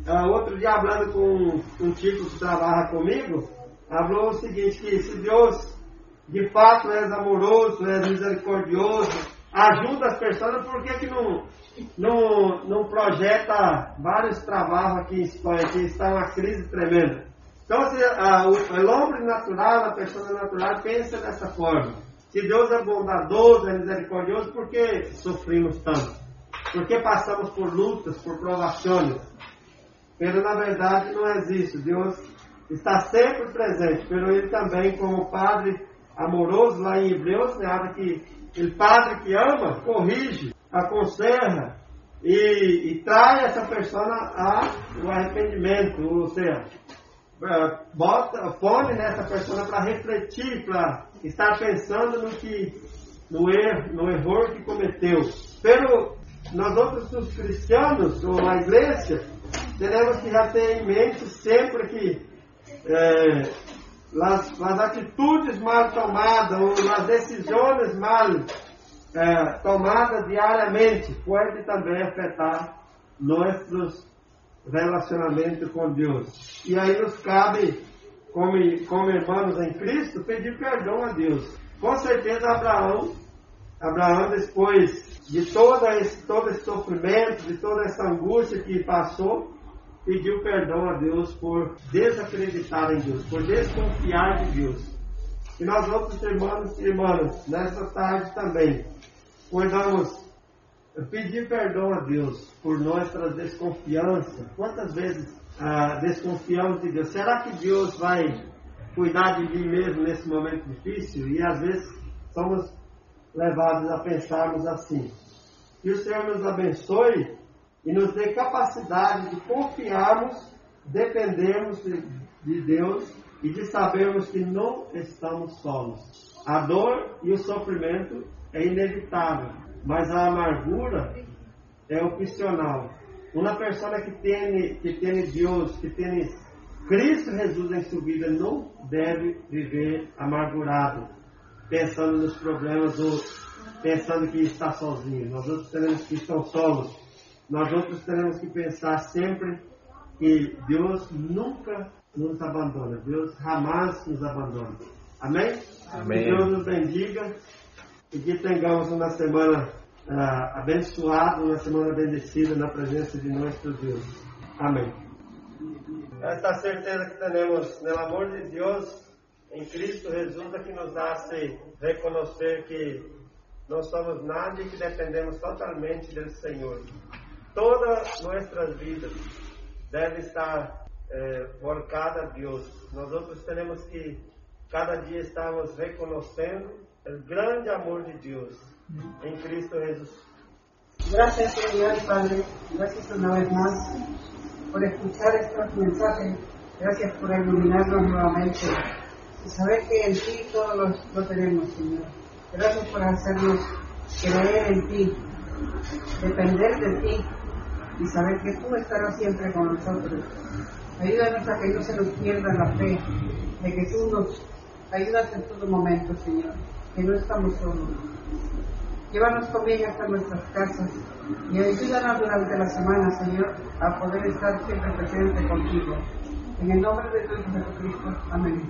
Uh, outro dia, falando com um tipo que trabalha comigo, falou o seguinte, que se Deus de fato é amoroso, é misericordioso, ajuda as pessoas, por que, que não, não, não projeta vários trabalhos aqui em Espanha, que está uma crise tremenda? Então, se, a, o, o homem natural, a pessoa natural, pensa dessa forma. Se Deus é bondoso, é misericordioso, por que sofrimos tanto? Por que passamos por lutas, por provações? Pero na verdade não existe. Deus está sempre presente, pero Ele também, como Padre amoroso, lá em Hebreus, fala que o Padre que ama, corrige, aconselha e, e traz essa pessoa ao arrependimento, ou seja, é, bota, fome nessa pessoa para refletir, para estar pensando no que no erro, no erro que cometeu. Pero nós outros os cristianos ou a igreja teremos que já ter em mente sempre que é, as, as atitudes mal tomadas ou as decisões mal é, tomadas diariamente pode também afetar nossos relacionamentos com Deus. E aí nos cabe, como, como irmãos em Cristo, pedir perdão a Deus. Com certeza Abraão, Abraão depois de todo esse, todo esse sofrimento, de toda essa angústia que passou, pediu perdão a Deus por desacreditar em Deus, por desconfiar de Deus. E nós outros irmãos e irmãs, nessa tarde também, podamos pedir perdão a Deus por nossas desconfianças. Quantas vezes ah, desconfiamos de Deus? Será que Deus vai cuidar de mim mesmo nesse momento difícil? E às vezes somos levados a pensarmos assim. Que o Senhor nos abençoe e nos dê capacidade de confiarmos, dependermos de, de Deus e de sabermos que não estamos solos. A dor e o sofrimento é inevitável, mas a amargura é opcional. Uma pessoa que tem, que tem Deus, que tem Cristo Jesus em sua vida, não deve viver amargurado, pensando nos problemas ou pensando que está sozinho. Nós outros teremos que estar solos nós outros teremos que pensar sempre que Deus nunca nos abandona, Deus jamais nos abandona. Amém? Amém. Que Deus nos bendiga e que tenhamos uma semana uh, abençoada, uma semana bendecida na presença de nosso Deus. Amém. Esta certeza que temos no amor de Deus em Cristo Jesus é que nos hace reconhecer que não somos nada e que dependemos totalmente do Senhor todas nossas vidas deve estar eh, volcada a Deus. Nós outros temos que cada dia estarmos reconhecendo o grande amor de Deus em Cristo Jesus. Gracias Señor Padre, gracias una vez más por escuchar estos mensajes, gracias por iluminarnos nuevamente y saber que en ti todos lo, lo tenemos Señor. Gracias por hacernos creer en ti, depender de ti y saber que tú estarás siempre con nosotros. Ayúdanos a que no se nos pierda la fe, de que tú nos ayudas en todo momento, Señor, que no estamos solos. Llévanos conmigo hasta nuestras casas y ayúdanos durante la semana, Señor, a poder estar siempre presente contigo. En el nombre de tu Hijo Jesucristo. Amén.